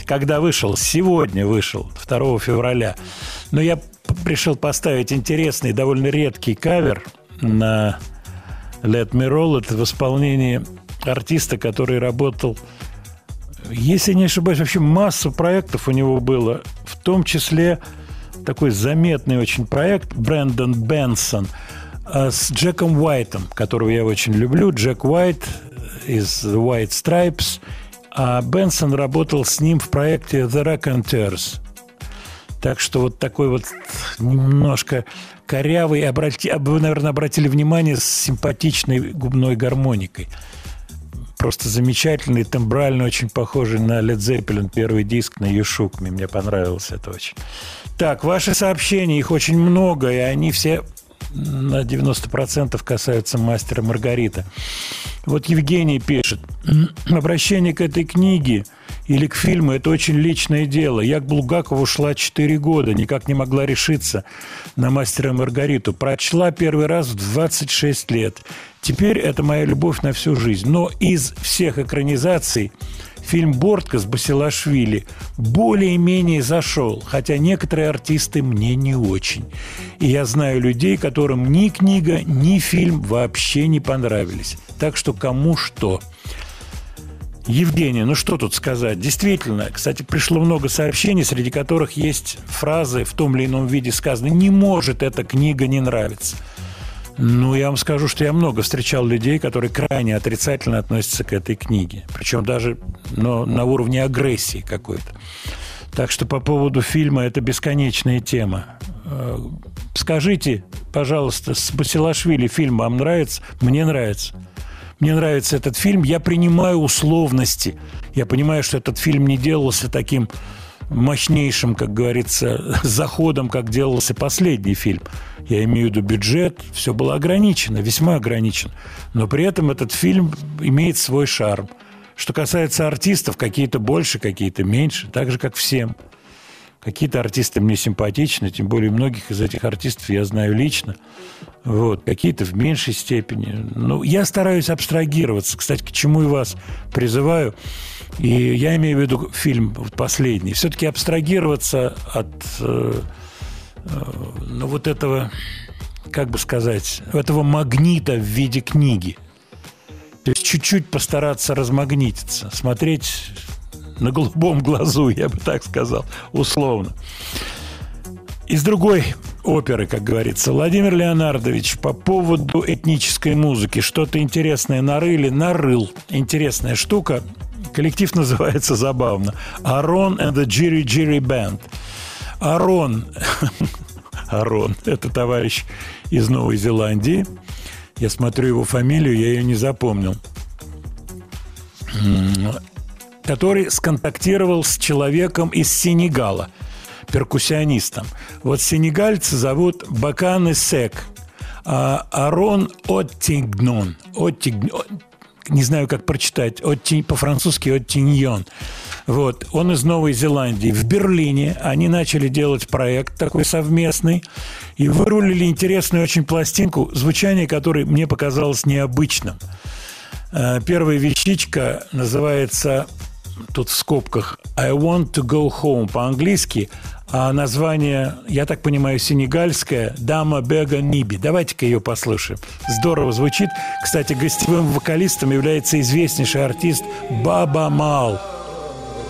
Когда вышел? Сегодня вышел, 2 февраля. Но я п- решил поставить интересный, довольно редкий кавер на Let Me Roll It в исполнении артиста, который работал если не ошибаюсь, вообще масса проектов у него было, в том числе такой заметный очень проект Брэндон Бенсон с Джеком Уайтом, которого я очень люблю. Джек Уайт из White Stripes, а Бенсон работал с ним в проекте The Raconteurs. Так что вот такой вот немножко корявый, обрати, а вы, наверное, обратили внимание, с симпатичной губной гармоникой. Просто замечательный, тембрально очень похожий на Led Zeppelin первый диск на Юшук. Мне понравилось это очень. Так, ваши сообщения, их очень много, и они все на 90% касаются мастера Маргарита. Вот Евгений пишет. Обращение к этой книге или к фильму – это очень личное дело. Я к Булгакову шла 4 года, никак не могла решиться на мастера Маргариту. Прочла первый раз в 26 лет. Теперь это моя любовь на всю жизнь. Но из всех экранизаций фильм «Бортка» с Басилашвили более-менее зашел, хотя некоторые артисты мне не очень. И я знаю людей, которым ни книга, ни фильм вообще не понравились. Так что кому что. Евгений, ну что тут сказать? Действительно, кстати, пришло много сообщений, среди которых есть фразы в том или ином виде сказаны «Не может эта книга не нравиться». Ну, я вам скажу, что я много встречал людей, которые крайне отрицательно относятся к этой книге. Причем даже но, на уровне агрессии какой-то. Так что по поводу фильма это бесконечная тема. Э, Скажите, пожалуйста, с Басилашвили фильм вам нравится? Мне нравится. Мне нравится этот фильм. Я принимаю условности. Я понимаю, что этот фильм не делался таким мощнейшим, как говорится, *laughs* заходом, как делался последний фильм. Я имею в виду бюджет, все было ограничено, весьма ограничено. Но при этом этот фильм имеет свой шарм. Что касается артистов, какие-то больше, какие-то меньше, так же, как всем. Какие-то артисты мне симпатичны, тем более многих из этих артистов я знаю лично. Вот, какие-то в меньшей степени. Ну, я стараюсь абстрагироваться. Кстати, к чему и вас призываю. И я имею в виду фильм последний. Все-таки абстрагироваться от э, э, ну, вот этого, как бы сказать, этого магнита в виде книги. То есть чуть-чуть постараться размагнититься, смотреть на голубом глазу, *laughs* я бы так сказал, условно. Из другой оперы, как говорится, Владимир Леонардович по поводу этнической музыки. Что-то интересное нарыли, нарыл. Интересная штука. Коллектив называется забавно. Арон and the Jiri Jiri Band. Арон. *laughs* Арон. Это товарищ из Новой Зеландии. Я смотрю его фамилию, я ее не запомнил. Который сконтактировал с человеком из Сенегала, перкуссионистом. Вот сенегальца зовут Баканы Сек, а Арон Оттигнон. Оттиг- о- Не знаю, как прочитать. По-французски Оттиньон. Вот. Он из Новой Зеландии. В Берлине они начали делать проект такой совместный и вырулили интересную очень пластинку, звучание которой мне показалось необычным. Э, Первая вещичка называется, тут в скобках, «I want to go home» по-английски, а название, я так понимаю, сенегальское «Дама Бега Ниби». Давайте-ка ее послушаем. Здорово звучит. Кстати, гостевым вокалистом является известнейший артист Баба Мал.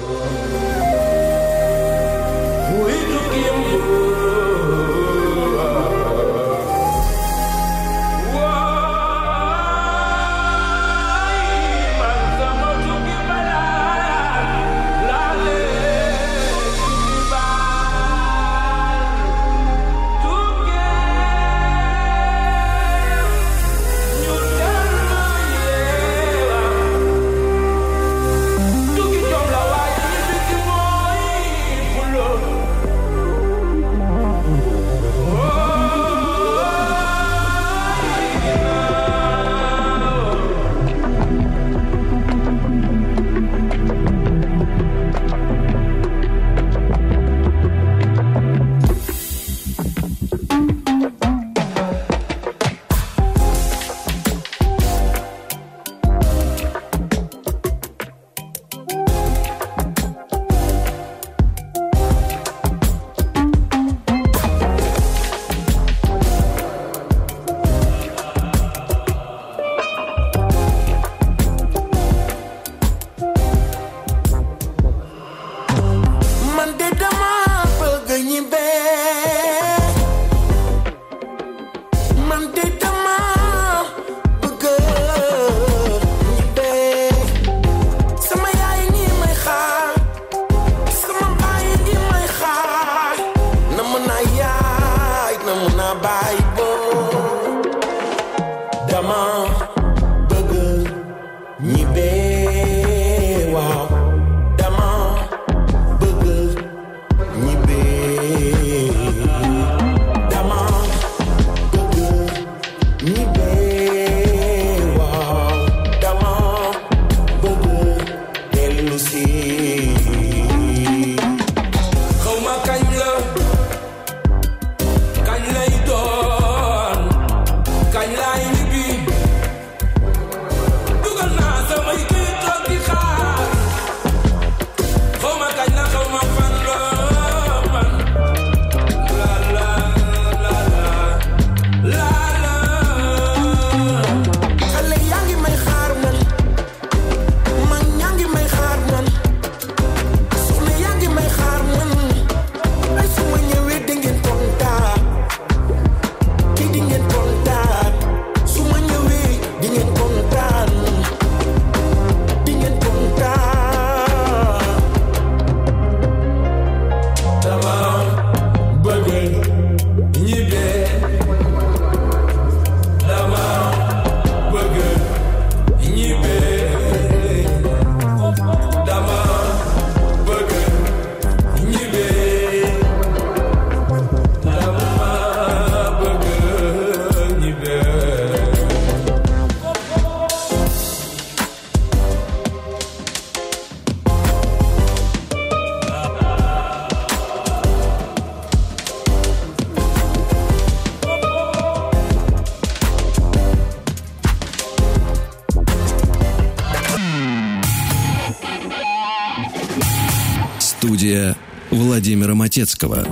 New Матецкого.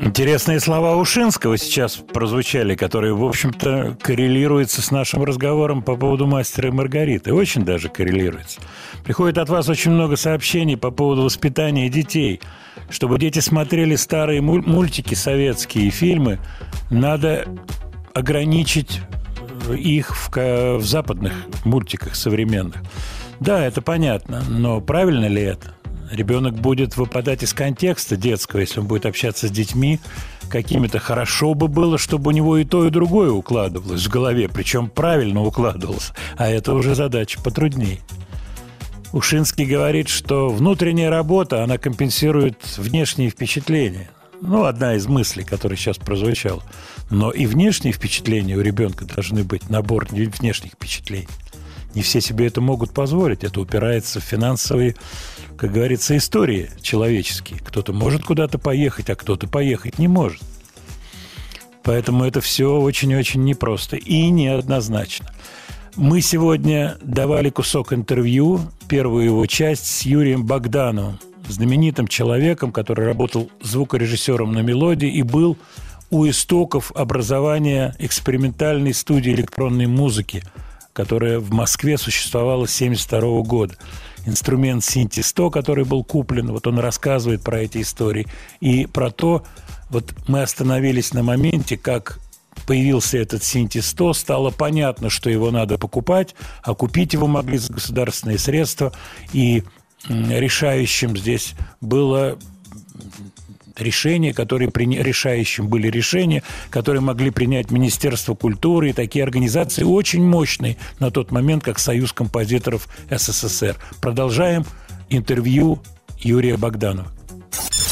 Интересные слова Ушинского сейчас прозвучали, которые, в общем-то, коррелируются с нашим разговором по поводу «Мастера и Маргариты». Очень даже коррелируется. Приходит от вас очень много сообщений по поводу воспитания детей. Чтобы дети смотрели старые муль- мультики советские фильмы, надо ограничить э, их в, в западных мультиках современных. Да, это понятно, но правильно ли это? Ребенок будет выпадать из контекста детского, если он будет общаться с детьми какими-то. Хорошо бы было, чтобы у него и то, и другое укладывалось в голове, причем правильно укладывалось. А это уже задача потруднее. Ушинский говорит, что внутренняя работа, она компенсирует внешние впечатления. Ну, одна из мыслей, которая сейчас прозвучала. Но и внешние впечатления у ребенка должны быть, набор внешних впечатлений. Не все себе это могут позволить. Это упирается в финансовые, как говорится, истории человеческие. Кто-то может куда-то поехать, а кто-то поехать не может. Поэтому это все очень-очень непросто и неоднозначно. Мы сегодня давали кусок интервью, первую его часть с Юрием Богдановым, знаменитым человеком, который работал звукорежиссером на «Мелодии» и был у истоков образования экспериментальной студии электронной музыки, которая в Москве существовала с 1972 года. Инструмент Синти 100, который был куплен, вот он рассказывает про эти истории и про то, вот мы остановились на моменте, как появился этот Синти 100, стало понятно, что его надо покупать, а купить его могли за государственные средства, и решающим здесь было решения, которые приня- решающим были решения, которые могли принять Министерство культуры и такие организации очень мощные на тот момент, как Союз композиторов СССР. Продолжаем интервью Юрия Богданова.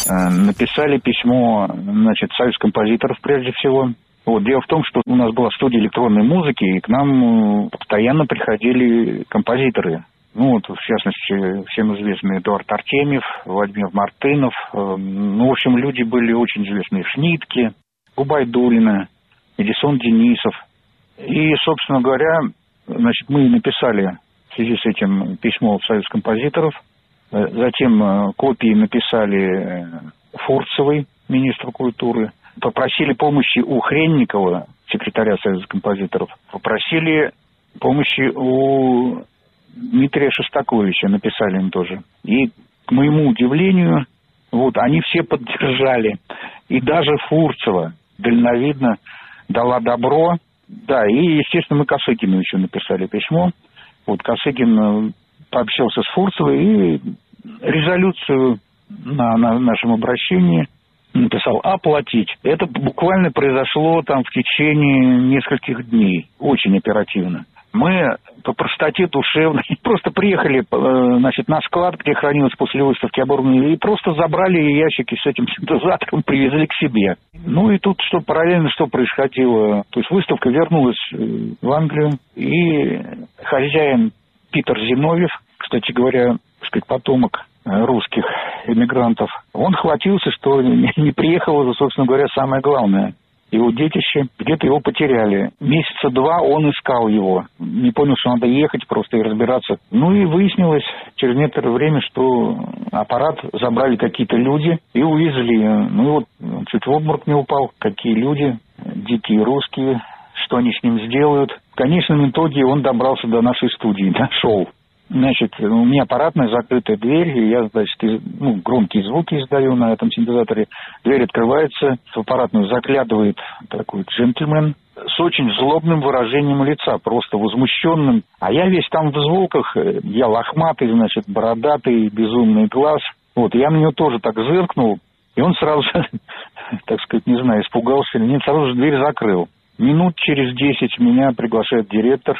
Э, Написали письмо, значит, Союз композиторов прежде всего. Вот, дело в том, что у нас была студия электронной музыки, и к нам э, постоянно приходили композиторы. Ну, вот, в частности, всем известный Эдуард Артемьев, Владимир Мартынов. Э, Ну, в общем, люди были очень известные. Шнитки, Губайдулина, Эдисон Денисов. И, собственно говоря, значит, мы написали в связи с этим письмо в Союз композиторов. Э, Затем э, копии написали э, Фурцевой, министру культуры. Попросили помощи у Хренникова, секретаря Союза композиторов. Попросили помощи у Дмитрия Шостаковича, написали им тоже. И, к моему удивлению, вот, они все поддержали. И даже Фурцева дальновидно дала добро. Да, и, естественно, мы Косыгину еще написали письмо. Вот Косыгин э, пообщался с Фурцевой и резолюцию на, на нашем обращении написал оплатить. Это буквально произошло там в течение нескольких дней, очень оперативно. Мы по простоте душевной *laughs* просто приехали э, значит, на склад, где хранилось после выставки оборудование, и просто забрали ящики с этим синтезатором, *laughs* привезли к себе. Ну и тут что параллельно что происходило? То есть выставка вернулась э, в Англию, и хозяин Питер Зиновьев, кстати говоря, сказать, потомок э, русских эмигрантов, он хватился, что *laughs* не приехало, собственно говоря, самое главное. Его детище, где-то его потеряли. Месяца два он искал его. Не понял, что надо ехать просто и разбираться. Ну и выяснилось через некоторое время, что аппарат забрали какие-то люди и увезли. Ну и вот чуть в обморок не упал. Какие люди, дикие русские, что они с ним сделают. В конечном итоге он добрался до нашей студии, нашел. Значит, у меня аппаратная закрытая дверь, и я, значит, из- ну, громкие звуки издаю на этом синтезаторе. Дверь открывается, в аппаратную заглядывает такой джентльмен с очень злобным выражением лица, просто возмущенным. А я весь там в звуках, э, я лохматый, значит, бородатый, безумный глаз. Вот, я на него тоже так зыркнул, и он сразу же, *laughs* так сказать, не знаю, испугался или нет, сразу же дверь закрыл. Минут через десять меня приглашает директор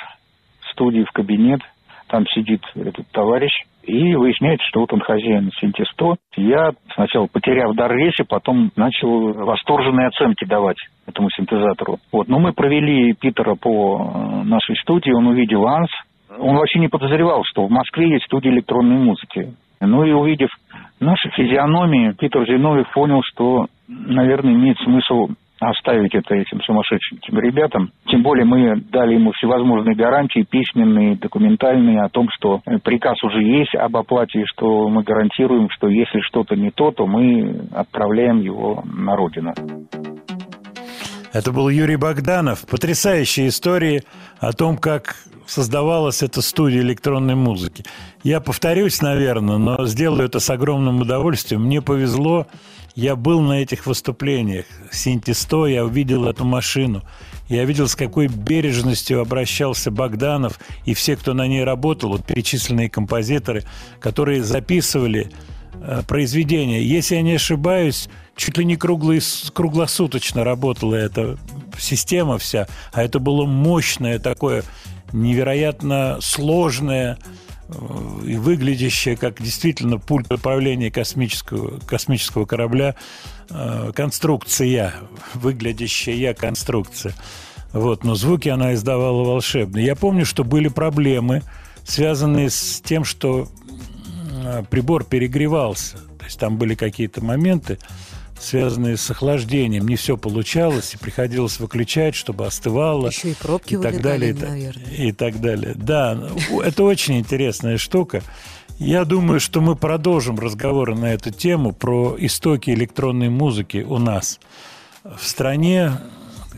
студии в кабинет. Там сидит этот товарищ и выясняется, что вот он хозяин Синти 100. Я сначала, потеряв дар речи, потом начал восторженные оценки давать этому синтезатору. Вот. Но мы провели Питера по э, нашей студии, он увидел АНС. Он вообще не подозревал, что в Москве есть студия электронной музыки. Ну и увидев наши физиономии, Питер Зиновьев понял, что, наверное, имеет смысл оставить это этим сумасшедшим ребятам. Тем более мы дали ему всевозможные гарантии, письменные, документальные, о том, что э, приказ уже есть об оплате, и что мы гарантируем, что если что-то не то, то мы отправляем его на родину. Это был Юрий Богданов. Потрясающие истории о том, как создавалась эта студия электронной музыки. Я повторюсь, наверное, но сделаю это с огромным удовольствием. Мне повезло, я был на этих выступлениях. Синти 100, я увидел эту машину. Я видел, с какой бережностью обращался Богданов и все, кто на ней работал, вот перечисленные композиторы, которые записывали э, произведения. Если я не ошибаюсь, чуть ли не круглый, круглосуточно работала эта система вся, а это было мощное такое, невероятно сложное и выглядящее как действительно пульт управления космического, космического корабля э, конструкция, выглядящая конструкция. Вот, но звуки она издавала волшебные. Я помню, что были проблемы, связанные с тем, что э, прибор перегревался. То есть там были какие-то моменты, связанные с охлаждением. Не все получалось, и приходилось выключать, чтобы остывало. Еще и пробки и так далее, и, наверное. и так далее. Да, это очень интересная штука. Я думаю, что мы продолжим разговоры на эту тему про истоки электронной музыки у нас в стране.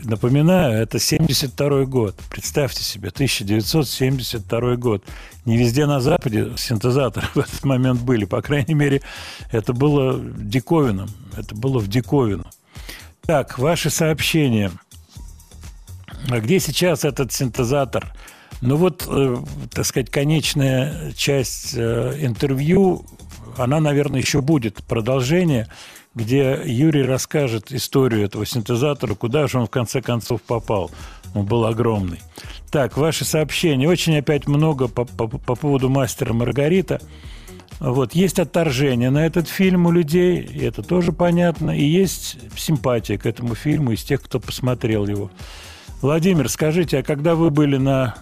Напоминаю, это 72 год. Представьте себе, 1972 год. Не везде на Западе синтезаторы *laughs* в этот момент были. По крайней мере, это было диковином. Это было в диковину. Так, ваши сообщения. А где сейчас этот синтезатор? Ну вот, э, так сказать, конечная часть э, интервью, она, наверное, еще будет продолжение, где Юрий расскажет историю этого синтезатора, куда же он в конце концов попал. Он был огромный. Так, ваши сообщения. Очень опять много по, по- по поводу «Мастера Маргарита». Вот, есть отторжение на этот фильм у людей, и это тоже понятно, и есть симпатия к этому фильму из тех, кто посмотрел его. Владимир, скажите, а когда вы были на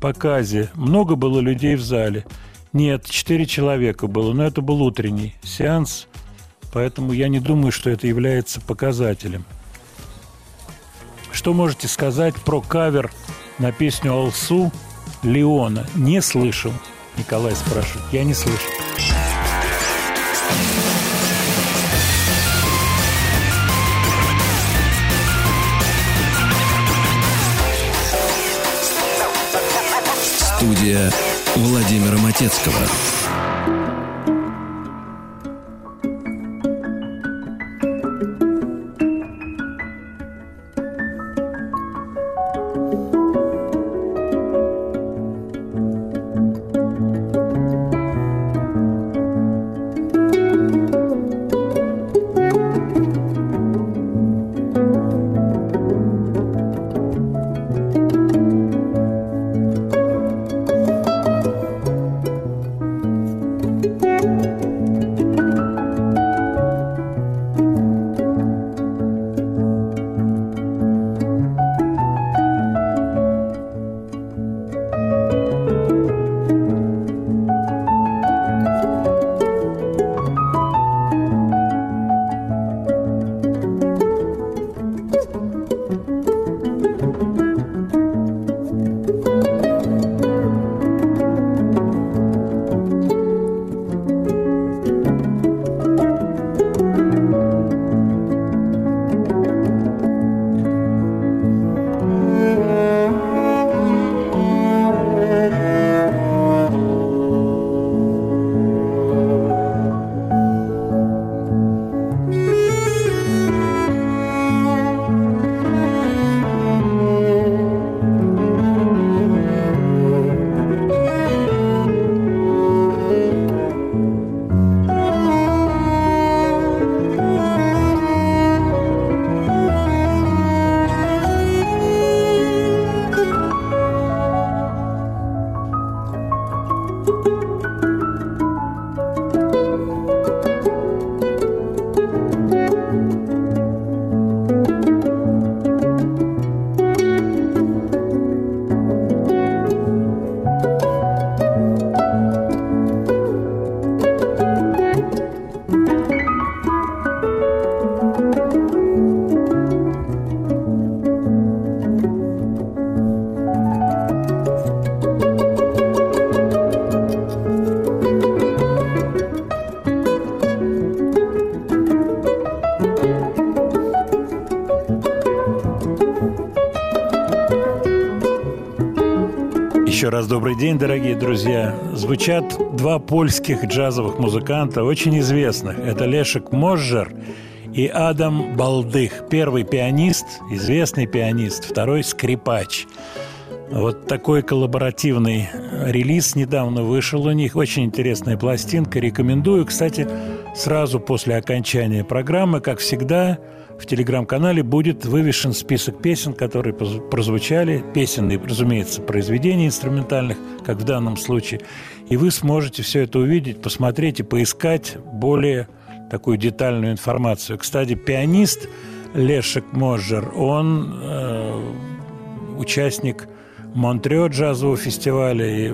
показе, много было людей в зале? Нет, четыре человека было, но это был утренний сеанс, поэтому я не думаю, что это является показателем. Что можете сказать про кавер на песню «Алсу» Леона? Не слышал. Николай спрашивает. Я не слышал. Студия Владимира Матецкого. День, дорогие друзья. Звучат два польских джазовых музыканта, очень известных. Это Лешек Можжер и Адам Балдых. Первый пианист, известный пианист, второй скрипач. Вот такой коллаборативный релиз недавно вышел у них. Очень интересная пластинка. Рекомендую. Кстати, сразу после окончания программы, как всегда, в телеграм-канале будет вывешен список песен, которые прозвучали, песенные, разумеется, произведения инструментальных, как в данном случае. И вы сможете все это увидеть, посмотреть и поискать более такую детальную информацию. Кстати, пианист Лешек Можжер, он э, участник Монтрео джазового фестиваля, и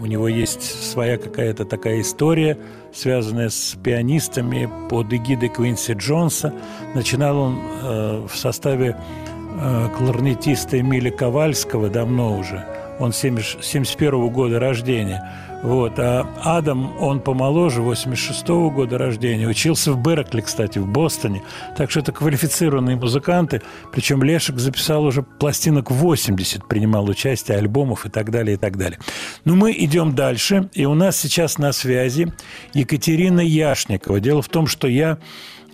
у него есть своя какая-то такая история, связанная с пианистами под эгидой Квинси Джонса. Начинал он э, в составе э, кларнетиста Эмиля Ковальского давно уже. Он 70 71 года рождения. Вот. А Адам, он помоложе, 86 года рождения. Учился в Беркли, кстати, в Бостоне. Так что это квалифицированные музыканты. Причем Лешек записал уже пластинок 80, принимал участие, альбомов и так далее, и так далее. Но мы идем дальше. И у нас сейчас на связи Екатерина Яшникова. Дело в том, что я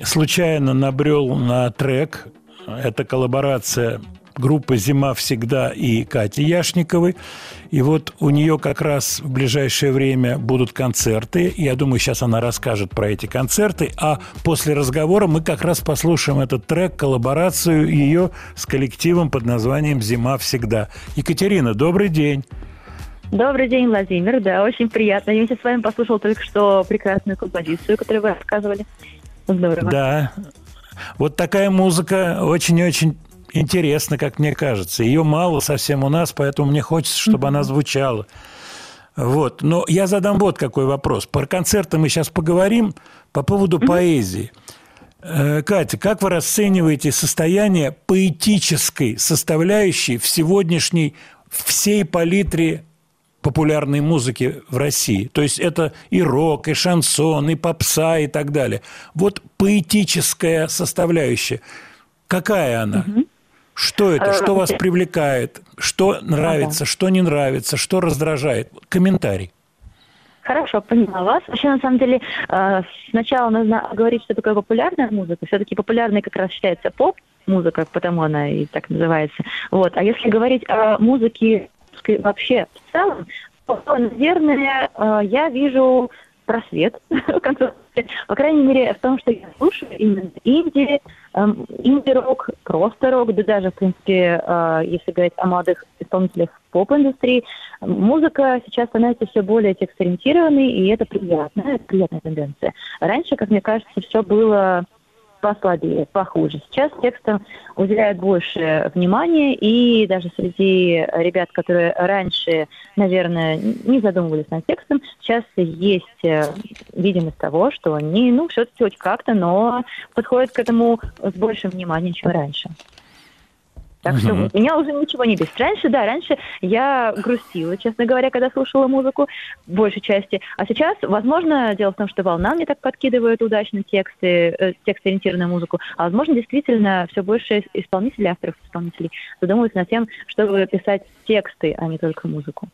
случайно набрел на трек. Это коллаборация группы «Зима всегда» и Кати Яшниковой. И вот у нее как раз в ближайшее время будут концерты. Я думаю, сейчас она расскажет про эти концерты. А после разговора мы как раз послушаем этот трек, коллаборацию ее с коллективом под названием «Зима всегда». Екатерина, добрый день. Добрый день, Владимир. Да, очень приятно. Я с вами послушал только что прекрасную композицию, которую вы рассказывали. Здорово. Да. Вот такая музыка очень-очень интересна, как мне кажется. Ее мало совсем у нас, поэтому мне хочется, чтобы она звучала. Вот. Но я задам вот какой вопрос. Про концерты мы сейчас поговорим. По поводу поэзии. Э, Катя, как вы расцениваете состояние поэтической составляющей в сегодняшней всей палитре популярной музыки в России. То есть это и рок, и шансон, и попса, и так далее. Вот поэтическая составляющая. Какая она? Что это? Что вас Э, привлекает? Что нравится, что не нравится, что раздражает? Комментарий. Хорошо, поняла вас. Вообще, на самом деле, э, сначала нужно говорить, что такое популярная музыка. Все-таки популярной как раз считается поп-музыка, потому она и так называется. Вот. А если говорить о музыке вообще в целом, то, наверное, э, я вижу просвет в *laughs* концовке. По крайней мере, в том, что я слушаю именно инди, эм, инди-рок, просто рок, да даже, в принципе, э, если говорить о молодых исполнителях поп-индустрии, музыка сейчас становится все более текст-ориентированной, и это приятно, это приятная тенденция. Раньше, как мне кажется, все было послабее, похуже. Сейчас текстам уделяют больше внимания, и даже среди ребят, которые раньше, наверное, не задумывались над текстом, сейчас есть э, видимость того, что они, ну, все-таки хоть как-то, но подходят к этому с большим вниманием, чем раньше. Так что Мгм. меня уже ничего не бесит. Раньше, да, раньше я грустила, честно говоря, когда слушала музыку, в большей части. А сейчас, возможно, дело в том, что волна мне так подкидывает удачно тексты, э, текст-ориентированную музыку, а возможно, действительно, все больше исполнителей, авторов, исполнителей задумываются над тем, чтобы писать тексты, а не только музыку.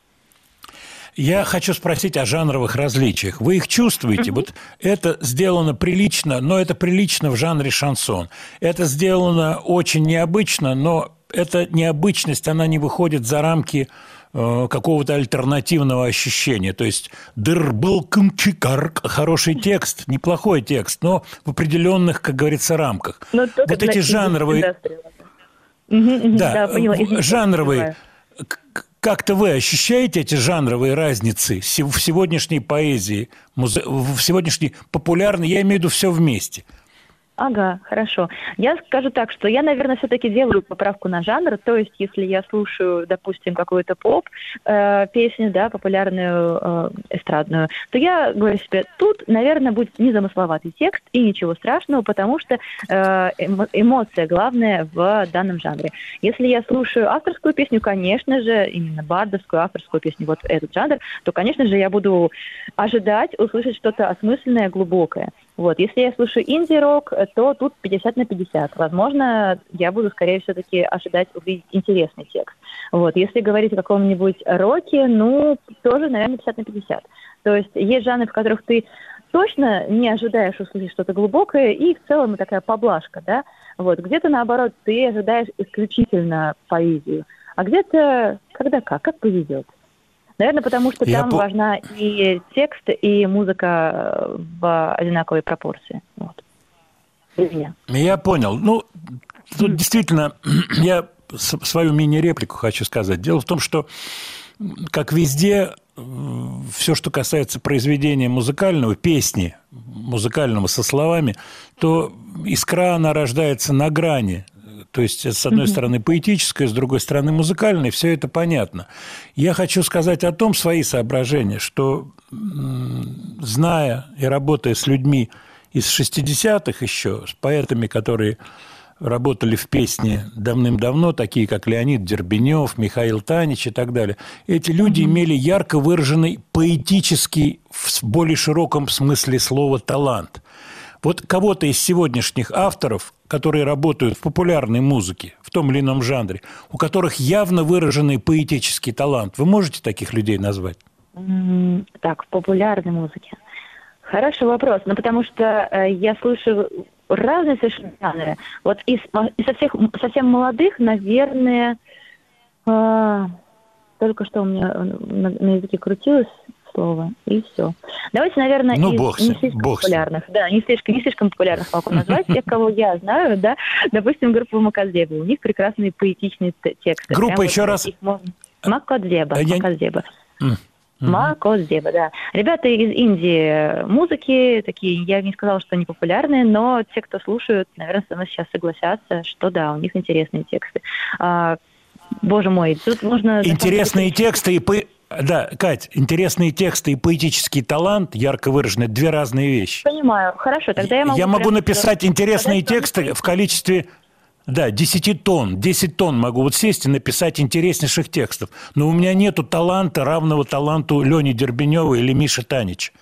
Я хочу спросить о жанровых различиях. Вы их чувствуете? Вот это сделано прилично, но это прилично в жанре шансон. Это сделано очень необычно, но эта необычность, она не выходит за рамки э, какого-то альтернативного ощущения. То есть «дыр-был кымчикарк» – хороший текст, неплохой текст, но в определенных, как говорится, рамках. Но Вот эти жанровые. Мгм, мгм, да, поняла. жанровые. Как-то вы ощущаете эти жанровые разницы в сегодняшней поэзии, в сегодняшней популярной, я имею в виду все вместе? Ага, хорошо. Я скажу так, что я, наверное, все-таки делаю поправку на жанр. То есть, если я слушаю, допустим, какую-то поп э, песню, да, популярную э, эстрадную, то я говорю себе, тут, наверное, будет незамысловатый текст и ничего страшного, потому что э, эмо- эмоция главная в данном жанре. Если я слушаю авторскую песню, конечно же, именно бардовскую авторскую песню, вот этот жанр, то, конечно же, я буду ожидать услышать что-то осмысленное, глубокое. Вот. Если я слушаю инди-рок, э, то тут 50 на 50. Возможно, я буду, скорее все-таки ожидать увидеть интересный текст. Вот. Если говорить о каком-нибудь роке, ну, тоже, наверное, 50 на 50. То есть есть жанры, в которых ты точно не ожидаешь услышать что-то глубокое, и в целом такая поблажка, да. Вот. Где-то, наоборот, ты ожидаешь исключительно поэзию, а где-то когда как, как повезет. Наверное, потому что Я там по- важна и текст, и музыка э, в одинаковой пропорции. Вот. Для меня. Я понял. Ну, тут действительно, *clears throat* я свою мини-реплику хочу сказать. Дело в том, что, как везде, все, что касается произведения музыкального, песни музыкального со словами, то искра, она рождается на грани. То есть, с одной стороны, поэтическая, с другой стороны, музыкальная, все это понятно. Я хочу сказать о том свои соображения, что, зная и работая с людьми из 60-х еще, с поэтами, которые работали в песне давным-давно, такие как Леонид Дербенев, Михаил Танич и так далее, эти люди имели ярко выраженный поэтический, в более широком смысле слова, талант. Вот кого-то из сегодняшних авторов, которые работают в популярной музыке, в том или ином жанре, у которых явно выраженный поэтический талант, вы можете таких людей назвать? Так, в популярной музыке. Хороший вопрос, ну потому что э, я слышу разные совершенно жанры. Вот из, из со всех совсем молодых, наверное, а, только что у меня на, на языке крутилось слово, и все. Давайте, наверное, Ну, из бог не слишком бог популярных. Да, не слишком, не слишком популярных могу назвать. Тех, кого я знаю, да. Допустим, группа Макадзеба. У них прекрасные поэтичные тексты. Группа Прям еще вот раз. можно- Макадзеба. А я- Макадзеба. Макозеба, да. Ребята из Индии, музыки такие, я не сказала, что они популярные, но те, кто слушают, наверное, со мной сейчас согласятся, что да, у них интересные тексты. А, боже мой, тут можно... Интересные тексты и по... Да, Кать, интересные тексты и поэтический талант, ярко выраженные, две разные вещи. Понимаю, хорошо, тогда я могу... могу прям написать интересные тексты в количестве, да, 10 тонн. 10 тонн могу вот сесть и написать интереснейших текстов. Но у меня нету таланта, равного таланту Лени Дербенева или Миши Танич.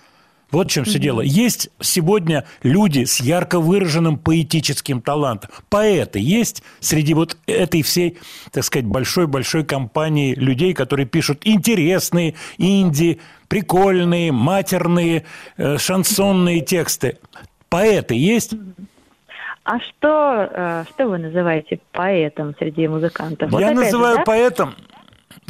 Вот в чем все дело. Есть сегодня люди с ярко выраженным поэтическим талантом. Поэты есть среди вот этой всей, так сказать, большой-большой компании людей, которые пишут интересные инди, прикольные, матерные, э, шансонные тексты. Поэты есть? А что, э, что вы называете поэтом среди музыкантов? Вот Я опять же, называю да? поэтом,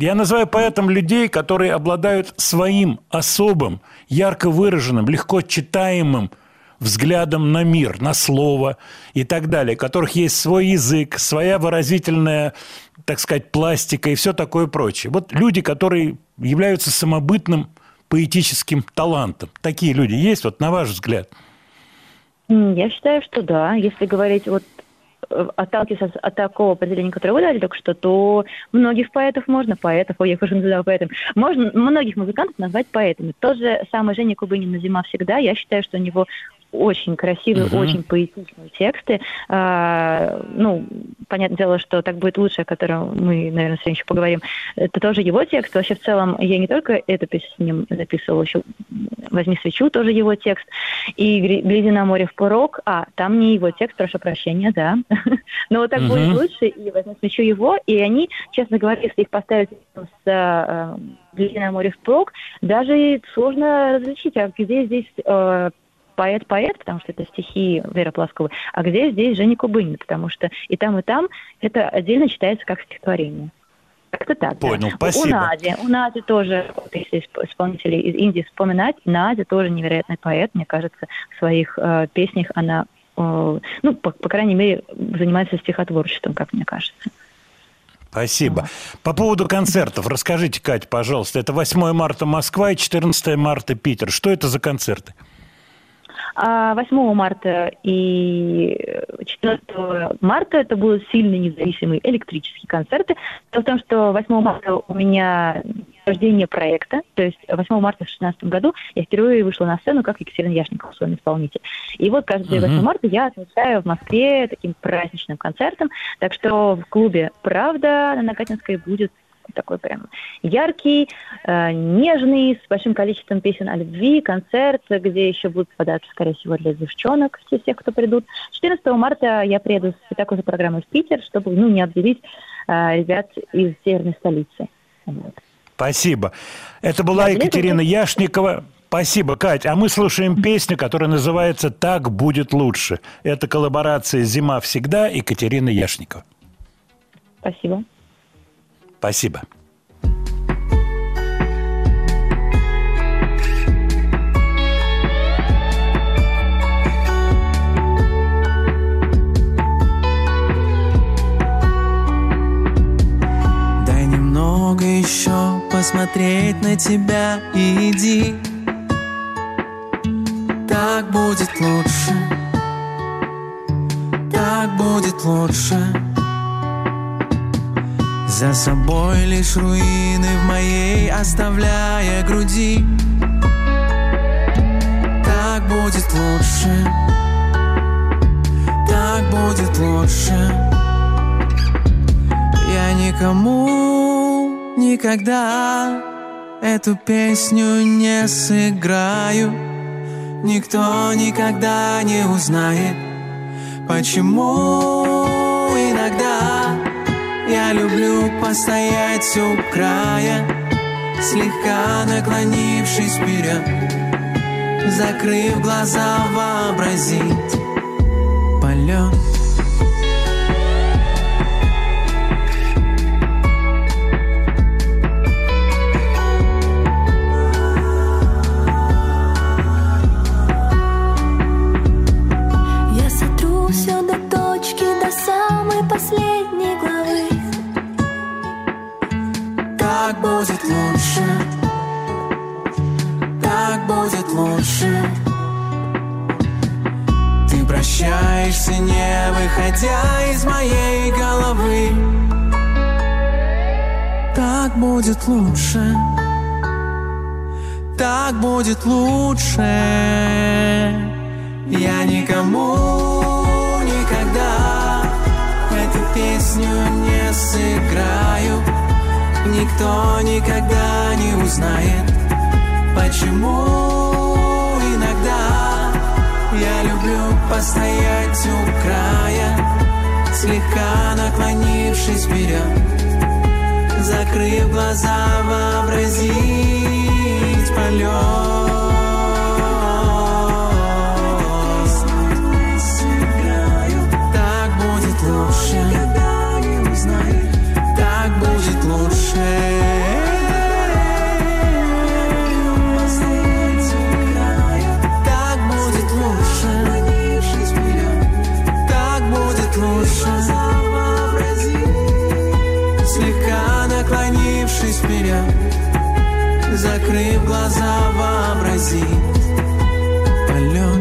я называю поэтом людей, которые обладают своим особым, ярко выраженным, легко читаемым взглядом на мир, на слово и так далее, у которых есть свой язык, своя выразительная, так сказать, пластика и все такое прочее. Вот люди, которые являются самобытным поэтическим талантом. Такие люди есть, вот на ваш взгляд? Я считаю, что да. Если говорить вот отталкиваясь от, такого определения, которое вы дали только что, то многих поэтов можно, поэтов, ой, я уже называю поэтом, можно многих музыкантов назвать поэтами. Тот же самый Женя Кубынин «Зима всегда», я считаю, что у него очень красивые, Мгм. очень поэтичные тексты. А, ну, понятное дело, что так будет лучше, о котором мы, наверное, сегодня еще поговорим. Это тоже его текст. Вообще, в целом, я не только эту песню с ним записывала, еще «Возьми свечу» тоже его текст. И «Гри- «Гляди на море в порог». А, там не его текст, прошу прощения, да. *laughs* Но вот так Мгм. будет лучше, и «Возьми свечу» его. И они, честно говоря, если их поставить с э, «Гляди на море в порог», даже сложно различить, а где здесь э, поэт-поэт, потому что это стихи Веры Пласковой, а где здесь Женя Кубынин, потому что и там, и там это отдельно читается как стихотворение. Как-то так. да. Понял, У спасибо. Нади, у Нади тоже, вот если исп- исполнителей из Индии вспоминать, Надя тоже невероятный поэт, мне кажется, в своих э, песнях она, э, ну, по, по крайней мере, занимается стихотворчеством, как мне кажется. Спасибо. По поводу концертов, расскажите, Кать, пожалуйста, это 8 марта Москва и 14 марта Питер. Что это за концерты? 8 марта и 14 марта это будут сильные независимые электрические концерты. Дело в том, что 8 марта у меня рождение проекта, то есть 8 марта в 2016 году я впервые вышла на сцену как Екатерина Яшникова, сольный исполнитель. И вот каждый 8 Мгм. марта я отмечаю в Москве таким праздничным концертом. Так что в клубе «Правда» на Накатинской будет такой прям яркий, э, нежный, с большим количеством песен о любви, концерт, где еще будут подарки, скорее всего, для девчонок, все всех, кто придут. 14 марта я приеду с такой же программой в Питер, чтобы ну, не обделить э, ребят из северной столицы. Вот. Спасибо. Это была Да, Екатерина билеты Яшникова. Спасибо, Кать. А мы слушаем песню, которая называется «Так будет лучше». Это коллаборация «Зима всегда» Екатерина Яшникова. Спасибо. Спасибо. Дай немного еще посмотреть на тебя и иди. Так будет лучше. Так будет лучше За собой лишь руины в моей оставляя груди. Так будет лучше. Так будет лучше. Я никому никогда эту песню не сыграю. Никто никогда не узнает, почему иногда я люблю постоять у края, слегка наклонившись вперед, закрыв глаза, вообразить полет. Прощаешься, не выходя из моей головы. Так будет лучше, так будет лучше. Я никому никогда эту песню не сыграю. Никто никогда не узнает, почему я люблю постоять у края, слегка наклонившись вперед, закрыв глаза, вообразить полет. Так будет лучше, так будет лучше. Наклонившись вперед, закрыв глаза, вообразить полет.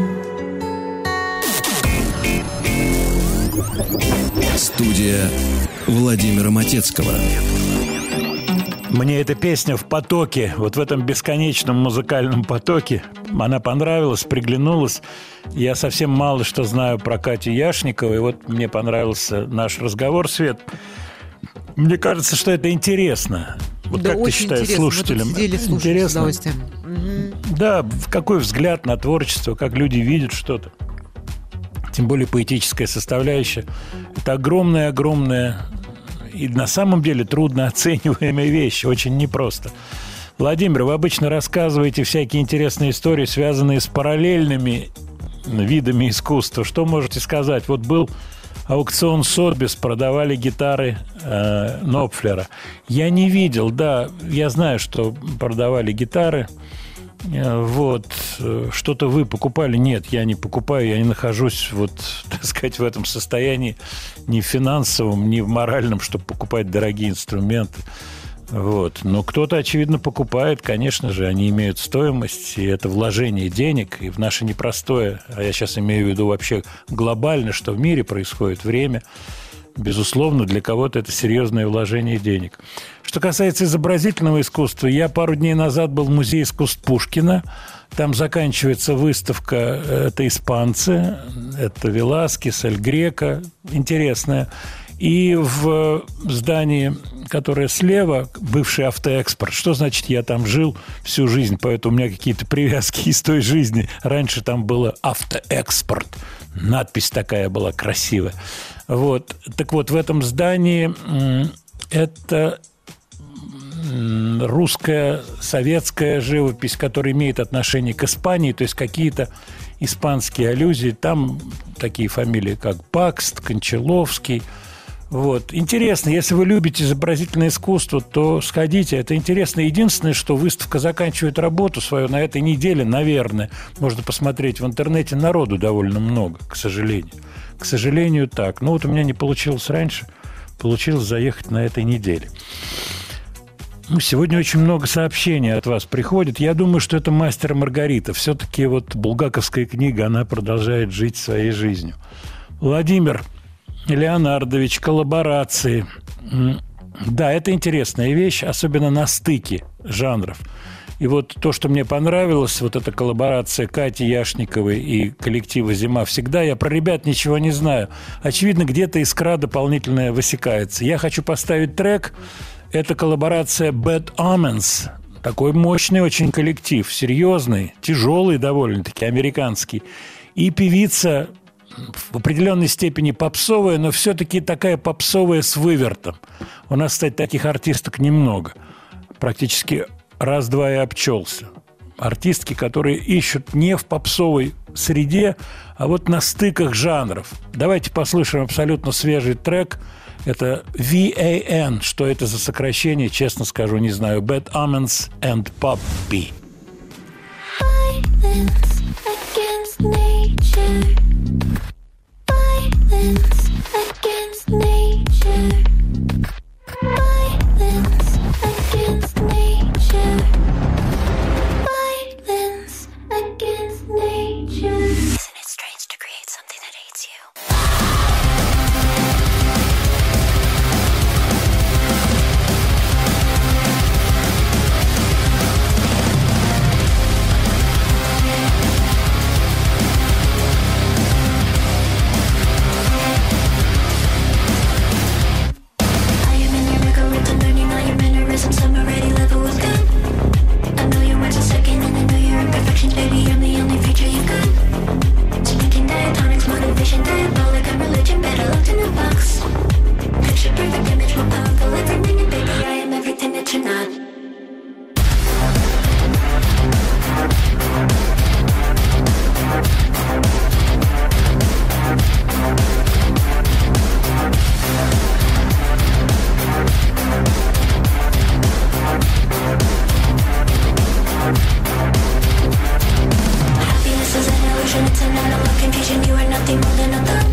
Студия Владимира Матецкого. Мне эта песня в потоке, вот в этом бесконечном музыкальном потоке, она понравилась, приглянулась. Я совсем мало что знаю про Катю Яшникову, и вот мне понравился наш разговор, Свет. Мне кажется, что это интересно. Вот да, как ты считаешь, интересно. Слушателям? сидели, с интересно? Мгм. Да, какой взгляд на творчество, как люди видят что-то. Тем более поэтическая составляющая. Это огромная-огромная и на самом деле трудно оцениваемая вещь, очень непросто. Владимир, вы обычно рассказываете всякие интересные истории, связанные с параллельными видами искусства. Что можете сказать? Вот был аукцион Сотбис, продавали гитары э, Нопфлера. Я не видел, да, я знаю, что продавали гитары. Э, Вот, э, что-то вы покупали? Нет, я не покупаю, я не нахожусь, вот, *laughs* так сказать, в этом состоянии ни финансовом, ни в моральном, чтобы покупать дорогие инструменты. Вот. Но кто-то, очевидно, покупает, конечно же, они имеют стоимость, и это вложение денег, и в наше непростое, а я сейчас имею в виду вообще глобально, что в мире происходит время, безусловно, для кого-то это серьезное вложение денег. Что касается изобразительного искусства, я пару дней назад был в музее искусств Пушкина. Там заканчивается выставка «Это испанцы», это Веласкес, Эль Грека, интересная. И в здании, которое слева, бывший автоэкспорт. Что значит, я там жил всю жизнь, поэтому у меня какие-то привязки *laughs* из той жизни. Раньше там было автоэкспорт. Надпись такая была красивая. Вот. Так вот, в этом здании это русская, советская живопись, которая имеет отношение к Испании, то есть какие-то испанские аллюзии. Там такие фамилии, как Бакст, Кончаловский. Вот. Интересно, если вы любите изобразительное искусство, то сходите. Это интересно. Единственное, что выставка заканчивает работу свою на этой неделе, наверное. Можно посмотреть в интернете. Народу довольно много, к сожалению. К сожалению, так. Ну вот у меня не получилось раньше. Получилось заехать на этой неделе. Ну, сегодня очень много сообщений от вас приходит. Я думаю, что это мастер Маргарита. Все-таки вот булгаковская книга, она продолжает жить своей жизнью. Владимир Леонардович, коллаборации. Да, это интересная вещь, особенно на стыке жанров. И вот то, что мне понравилось, вот эта коллаборация Кати Яшниковой и коллектива «Зима всегда», я про ребят ничего не знаю. Очевидно, где-то искра дополнительная высекается. Я хочу поставить трек. Это коллаборация Bad Omens. Такой мощный очень коллектив, серьезный, тяжелый довольно-таки, американский. И певица в определенной степени попсовая, но все-таки такая попсовая с вывертом. У нас, кстати, таких артисток немного. Практически раз-два и обчелся. Артистки, которые ищут не в попсовой среде, а вот на стыках жанров. Давайте послушаем абсолютно свежий трек. Это VAN. Что это за сокращение, честно скажу, не знаю. Bad Omens and against nature. Violence against nature. Picture perfect image, baby, I am everything that you're not. Is an illusion, it's an analog confusion. You are nothing more than a thought.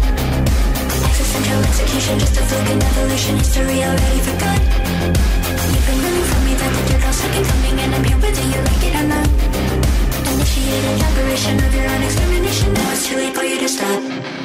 Existential execution, just a fluke in evolution. History already forgot. You've been running from me, that the dirt all second coming, and I'm here whether you like it or not. Initiated operation of your own extermination. Now it's too late for you to stop.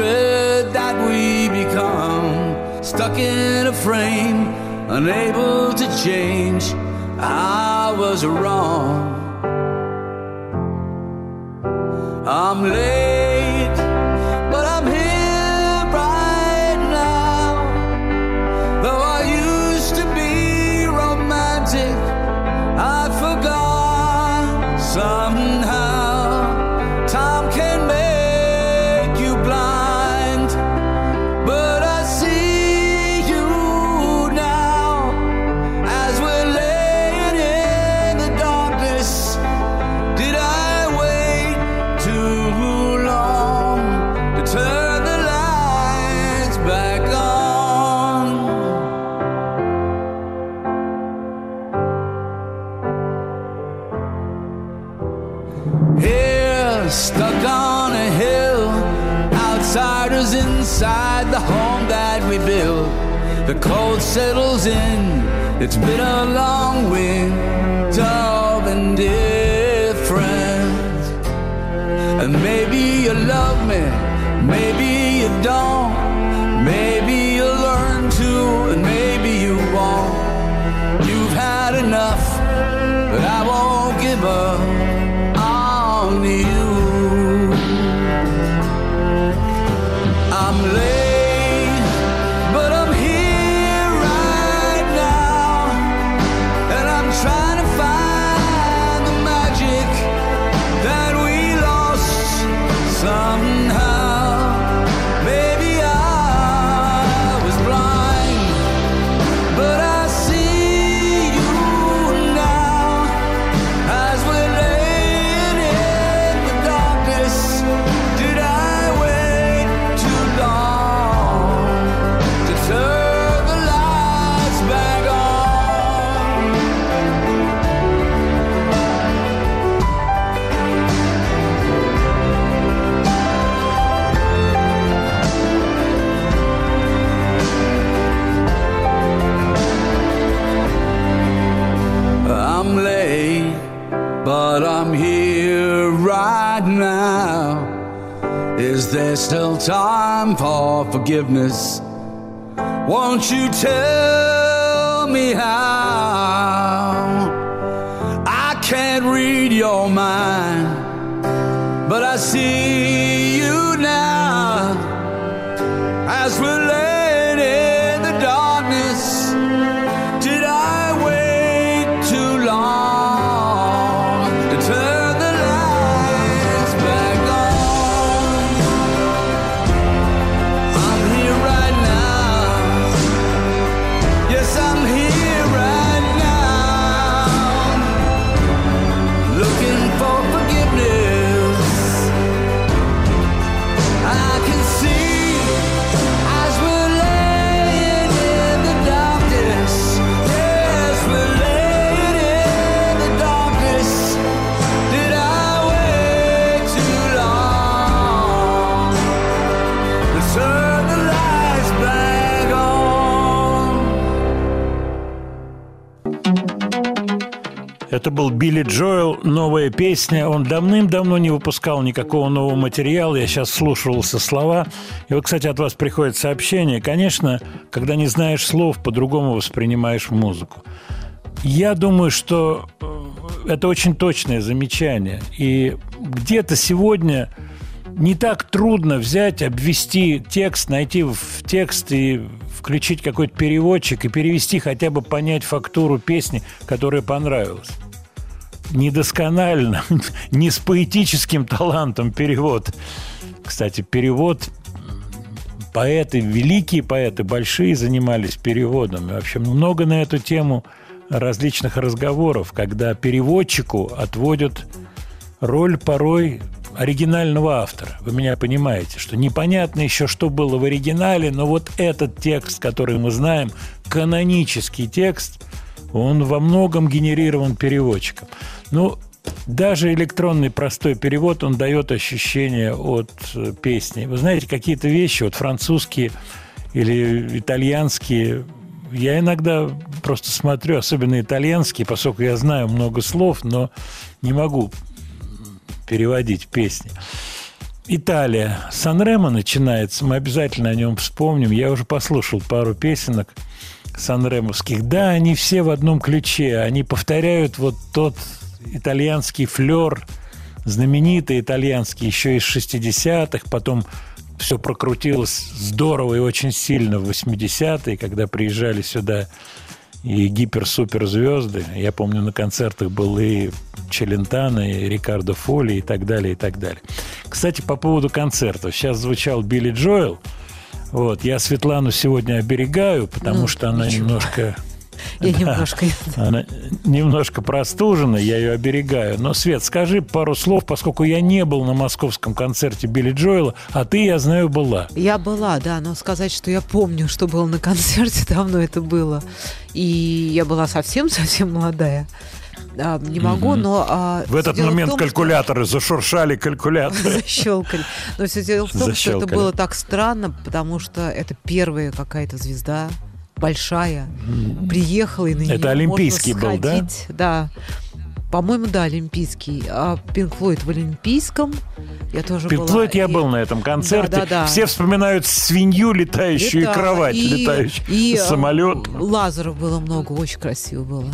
That we become. Stuck in a frame, unable to change. I was wrong. Settles in, it's been a long winter Is there still time for forgiveness? Won't you tell me how? I can't read your mind, but I see Был Билли Джоэл, новая песня. Он давным-давно не выпускал никакого нового материала. Я сейчас слушался слова. И вот, кстати, от вас приходит сообщение. Конечно, когда не знаешь слов, по-другому воспринимаешь музыку. Я думаю, что э, это очень точное замечание. И где-то сегодня не так трудно взять, обвести текст, найти в текст и включить какой-то переводчик и перевести, хотя бы понять фактуру песни, которая понравилась. Недосконально, *laughs* не с поэтическим талантом перевод. Кстати, перевод поэты, великие поэты, большие занимались переводом. И вообще много на эту тему различных разговоров, когда переводчику отводят роль порой оригинального автора. Вы меня понимаете, что непонятно еще, что было в оригинале, но вот этот текст, который мы знаем, канонический текст, он во многом генерирован переводчиком. Ну, даже электронный простой перевод, он дает ощущение от э, песни. Вы знаете, какие-то вещи, вот французские или итальянские, я иногда просто смотрю, особенно итальянские, поскольку я знаю много слов, но не могу переводить песни. Италия. Санремо начинается, мы обязательно о нем вспомним. Я уже послушал пару песенок санремовских. Да, они все в одном ключе. Они повторяют вот тот итальянский флер, знаменитый итальянский, еще из 60-х, потом все прокрутилось здорово и очень сильно в 80-е, когда приезжали сюда и гипер-суперзвезды. Я помню, на концертах был и Челентано, и Рикардо Фоли, и так далее, и так далее. Кстати, по поводу концертов. Сейчас звучал Билли Джоэл. Вот, я Светлану сегодня оберегаю, потому Ну, что она ничего. немножко... *laughs* Я Да. немножко... Она немножко простужена, я ее оберегаю. Но, Свет, скажи пару слов, поскольку я не был на московском концерте Билли Джоэла, а ты, я знаю, была. Я была, да, но сказать, что я помню, что было на концерте, *laughs* давно это было. И я была совсем-совсем молодая. А, не могу, но... а, В этот момент том, что- калькуляторы зашуршали калькуляторы. *laughs* Защелкали. Но все дело в том, что это было так странно, потому что это первая какая-то звезда большая приехала и на нее Это олимпийский можно был, да? Да. По-моему, да, олимпийский. А Пинк Флойд в олимпийском. Я тоже Пинк была. Флойд я И- был на этом концерте. Да, да, да. Все вспоминают свинью летающую и Летала. кровать И- летающую. и, э, Самолет. Лазеров было много, очень красиво было.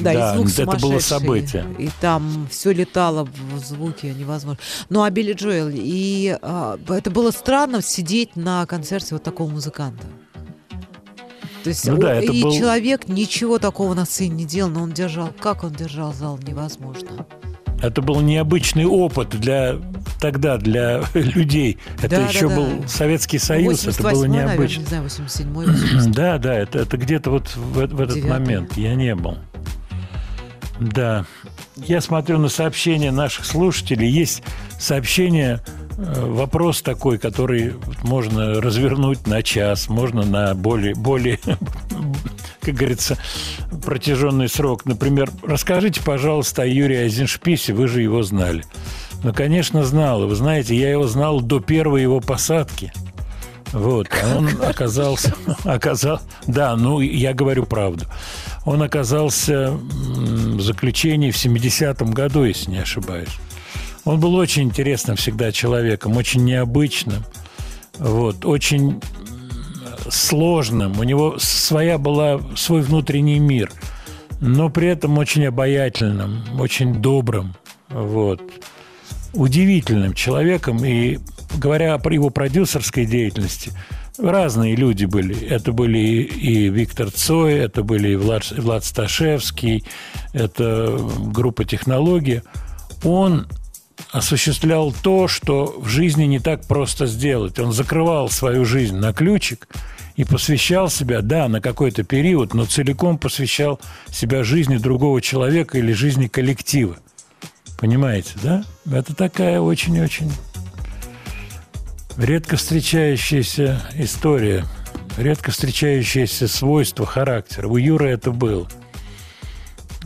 Да, Да, и звук это было событие. И там все летало в звуке невозможно. Ну, а Билли Джоэл, и а, это было странно сидеть на концерте вот такого музыканта. То есть Ну да, и был- человек ничего такого на сцене не делал, но он держал, как он держал зал, невозможно. Это был необычный опыт для тогда для *laughs* людей. Это Да, еще да, был да. Советский Союз, это было 88-й, наверное, необычно. не знаю, 87-й, 87-й. Да, да, это, это где-то вот в, в этот Девятый. момент я не был. Да. Я смотрю на сообщения наших слушателей. Есть сообщение, э, вопрос такой, который можно развернуть на час, можно на более, более *laughs* как говорится, протяженный срок. Например, расскажите, пожалуйста, о Юрии Айзеншписе, вы же его знали. Ну, конечно, знал. Вы знаете, я его знал до первой его посадки. Вот, а он оказался, оказал, да, ну, я говорю правду. Он оказался заключении в 70-м году, если не ошибаюсь. Он был очень интересным всегда человеком, очень необычным, вот, очень сложным. У него своя была, свой внутренний мир, но при этом очень обаятельным, очень добрым, вот удивительным человеком. И говоря про его продюсерской деятельности, разные люди были. Это были и, Виктор Цой, это были и Влад, Влад Сташевский, это группа «Технология». Он осуществлял то, что в жизни не так просто сделать. Он закрывал свою жизнь на ключик и посвящал себя, да, на какой-то период, но целиком посвящал себя жизни другого человека или жизни коллектива. Понимаете, да? Это такая очень-очень редко встречающаяся история, редко встречающееся свойство характера. У Юры это было.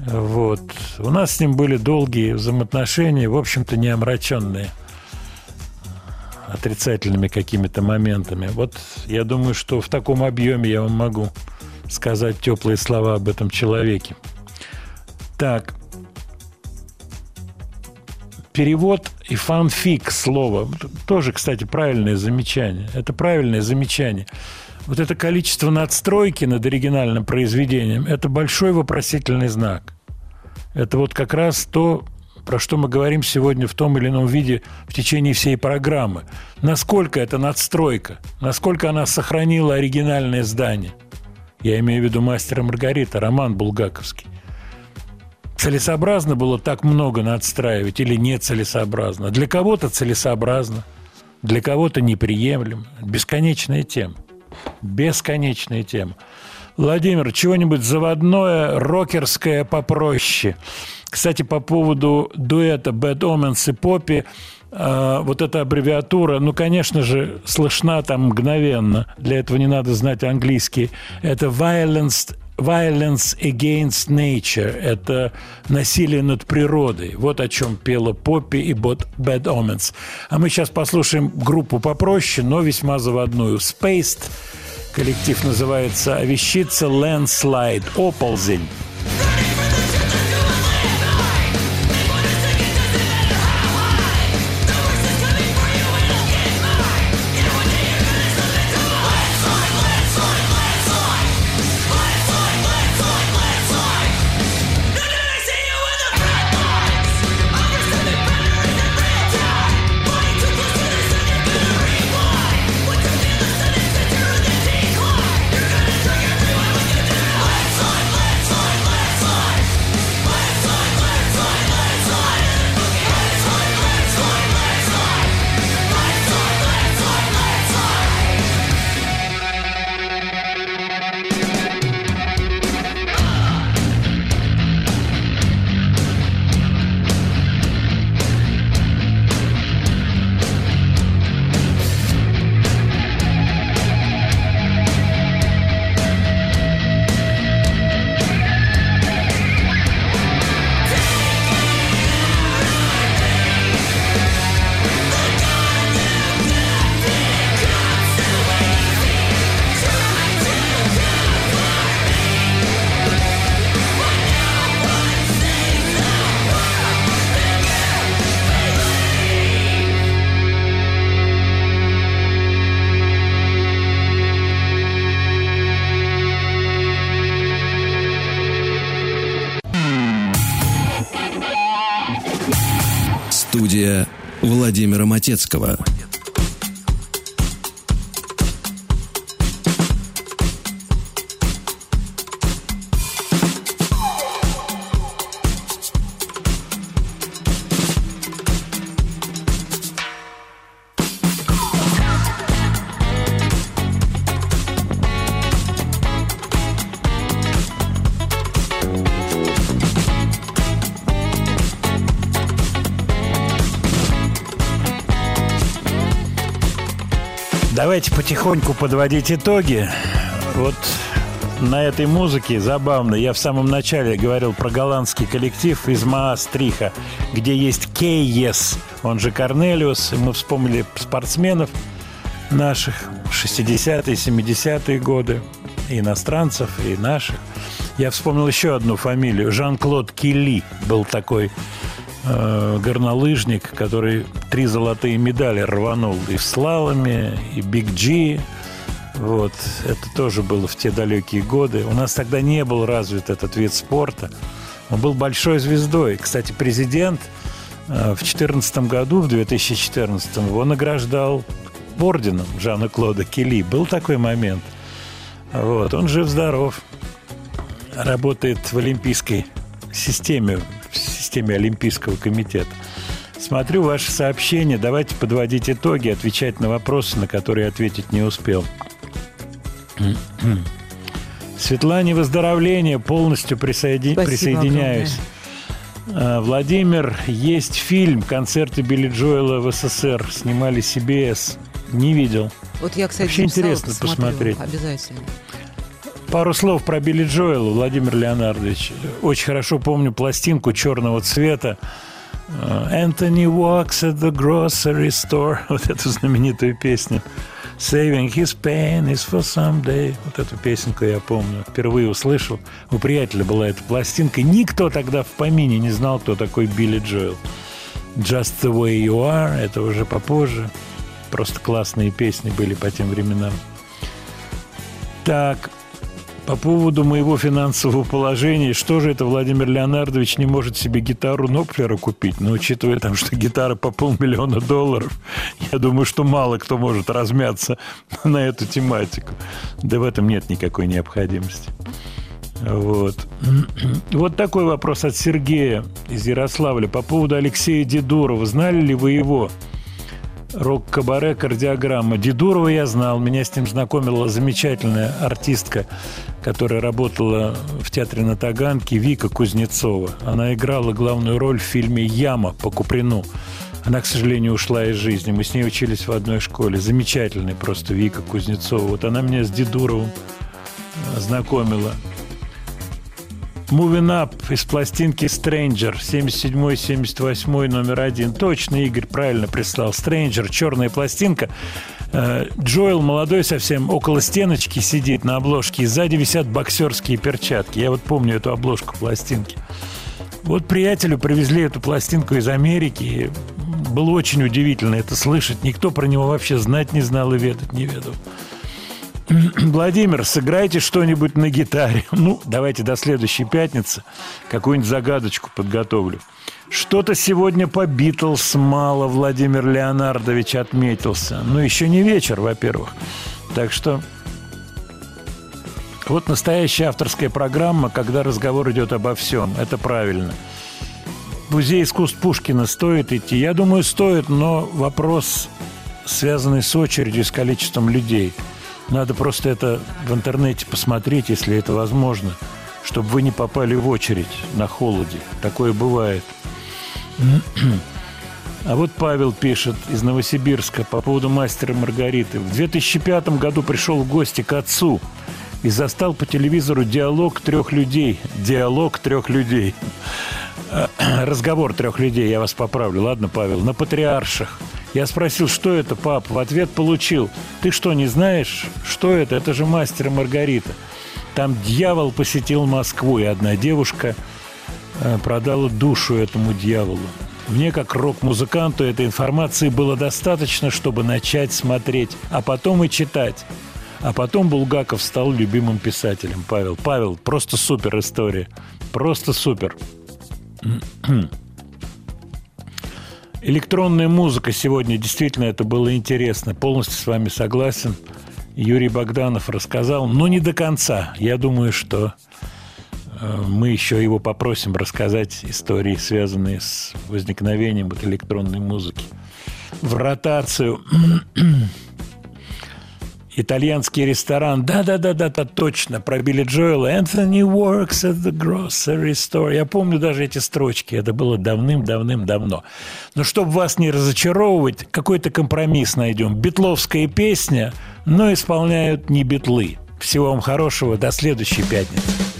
Вот. У нас с ним были долгие взаимоотношения, в общем-то, не омраченные отрицательными какими-то моментами. Вот я думаю, что в таком объеме я вам могу сказать теплые слова об этом человеке. Так, перевод и фанфик слова. Тоже, кстати, правильное замечание. Это правильное замечание. Вот это количество надстройки над оригинальным произведением – это большой вопросительный знак. Это вот как раз то, про что мы говорим сегодня в том или ином виде в течение всей программы. Насколько это надстройка, насколько она сохранила оригинальное здание. Я имею в виду «Мастера Маргарита», роман булгаковский. Целесообразно было так много надстраивать или нецелесообразно? Для кого-то целесообразно, для кого-то неприемлемо. Бесконечная тема. Бесконечная тема. Владимир, чего-нибудь заводное, рокерское попроще. Кстати, по поводу дуэта Bad Omens и Поппи, А, вот эта аббревиатура, ну, конечно же, слышна там мгновенно. Для этого не надо знать английский. Это violence, violence against nature. Это насилие над природой. Вот о чем пела Поппи и Bad Omens. А мы сейчас послушаем группу попроще, но весьма заводную. Spaced. Коллектив называется «А «Вещица Landslide. Оползень». Матецкого. Потихоньку подводить итоги. Вот на этой музыке забавно. Я в самом начале говорил про голландский коллектив из Маастриха, где есть Кейес, он же Корнелиус. Мы вспомнили спортсменов наших 60-е, 70-е годы, иностранцев, и наших. Я вспомнил еще одну фамилию. Жан-Клод Килли был такой э, горнолыжник, который три золотые медали рванул и в слаломе, и Биг Джи. Вот, это тоже было в те далекие годы. У нас тогда не был развит этот вид спорта. Он был большой звездой. Кстати, президент э, в 2014 году, в 2014, его награждал орденом Жана Клода Келли. Был такой момент. Вот, он жив-здоров. Работает в олимпийской системе, системе Олимпийского комитета. Смотрю ваши сообщения. Давайте подводить итоги, отвечать на вопросы, на которые ответить не успел. *clears throat* Светлане выздоровление. Полностью присоедин- Спасибо присоединяюсь. А, Владимир, есть фильм «Концерты Билли Джоэла в СССР». Снимали CBS. Не видел. Вот я, кстати, Вообще интересно посмотрю. посмотреть. Обязательно. Пару слов про Билли Джоэла, Владимир Леонардович. Очень хорошо помню пластинку черного цвета. Э, Anthony walks at the grocery store. *laughs* Вот эту знаменитую песню. Saving his pain is for someday. Вот эту песенку я помню. Впервые услышал. У приятеля была эта пластинка. Никто тогда в помине не знал, кто такой Билли Джоэл. Just the way you are. Это уже попозже. Просто классные песни были по тем временам. Так, по поводу моего финансового положения, что же это Владимир Леонардович не может себе гитару Нопфлера купить? Но учитывая там, что гитара по полмиллиона долларов, я думаю, что мало кто может размяться на эту тематику. Да в этом нет никакой необходимости. Вот. *clears throat* Вот такой вопрос от Сергея из Ярославля. По поводу Алексея Дедурова. Знали ли вы его? Рок-кабаре «Кардиограмма». Дедурова я знал. Меня с ним знакомила замечательная артистка, которая работала в театре на Таганке, Вика Кузнецова. Она играла главную роль в фильме «Яма» по Куприну. Она, к сожалению, ушла из жизни. Мы с ней учились в одной школе. Замечательная просто Вика Кузнецова. Вот она меня с Дедуровым э, знакомила. Moving Up из пластинки Stranger 77-78 номер один. Точно, Игорь правильно прислал. Stranger, черная пластинка. Э, Джоэл молодой совсем около стеночки сидит на обложке, и сзади висят боксерские перчатки. Я вот помню эту обложку пластинки. Вот приятелю привезли эту пластинку из Америки. Было очень удивительно это слышать. Никто про него вообще знать не знал и ведать не ведал. *clears throat* Владимир, сыграйте что-нибудь на гитаре. *laughs* Ну, давайте до следующей пятницы какую-нибудь загадочку подготовлю. Что-то сегодня по Битлз мало Владимир Леонардович отметился. Ну, еще не вечер, во-первых. Так что вот настоящая авторская программа, когда разговор идет обо всем. Это правильно. Музей искусств Пушкина стоит идти? Я думаю, стоит, но вопрос, связанный с очередью, с количеством людей. Надо просто это в интернете посмотреть, если это возможно, чтобы вы не попали в очередь на холоде. Такое бывает. *clears throat* А вот Павел пишет из Новосибирска по поводу мастера Маргариты. В 2005 году пришел в гости к отцу и застал по телевизору диалог трех людей. Диалог трех людей. *clears throat* Разговор трех людей, я вас поправлю, ладно, Павел, на патриарших. Я спросил, что это, пап? В ответ получил. Ты что, не знаешь, что это? Это же мастер Маргарита. Там дьявол посетил Москву, и одна девушка э, продала душу этому дьяволу. Мне, как рок-музыканту, этой информации было достаточно, чтобы начать смотреть, а потом и читать. А потом Булгаков стал любимым писателем. Павел, Павел, просто супер история. Просто супер. *clears throat* Электронная музыка сегодня, действительно, это было интересно. Полностью с вами согласен. Юрий Богданов рассказал, но не до конца. Я думаю, что э, мы еще его попросим рассказать истории, связанные с возникновением вот электронной музыки. В ротацию итальянский ресторан. Да-да-да-да, точно, про Билли Джоэла. Anthony works at the grocery store. Я помню даже эти строчки. Это было давным-давным-давно. Но чтобы вас не разочаровывать, какой-то компромисс найдем. Битловская песня, но исполняют не битлы. Всего вам хорошего. До следующей пятницы.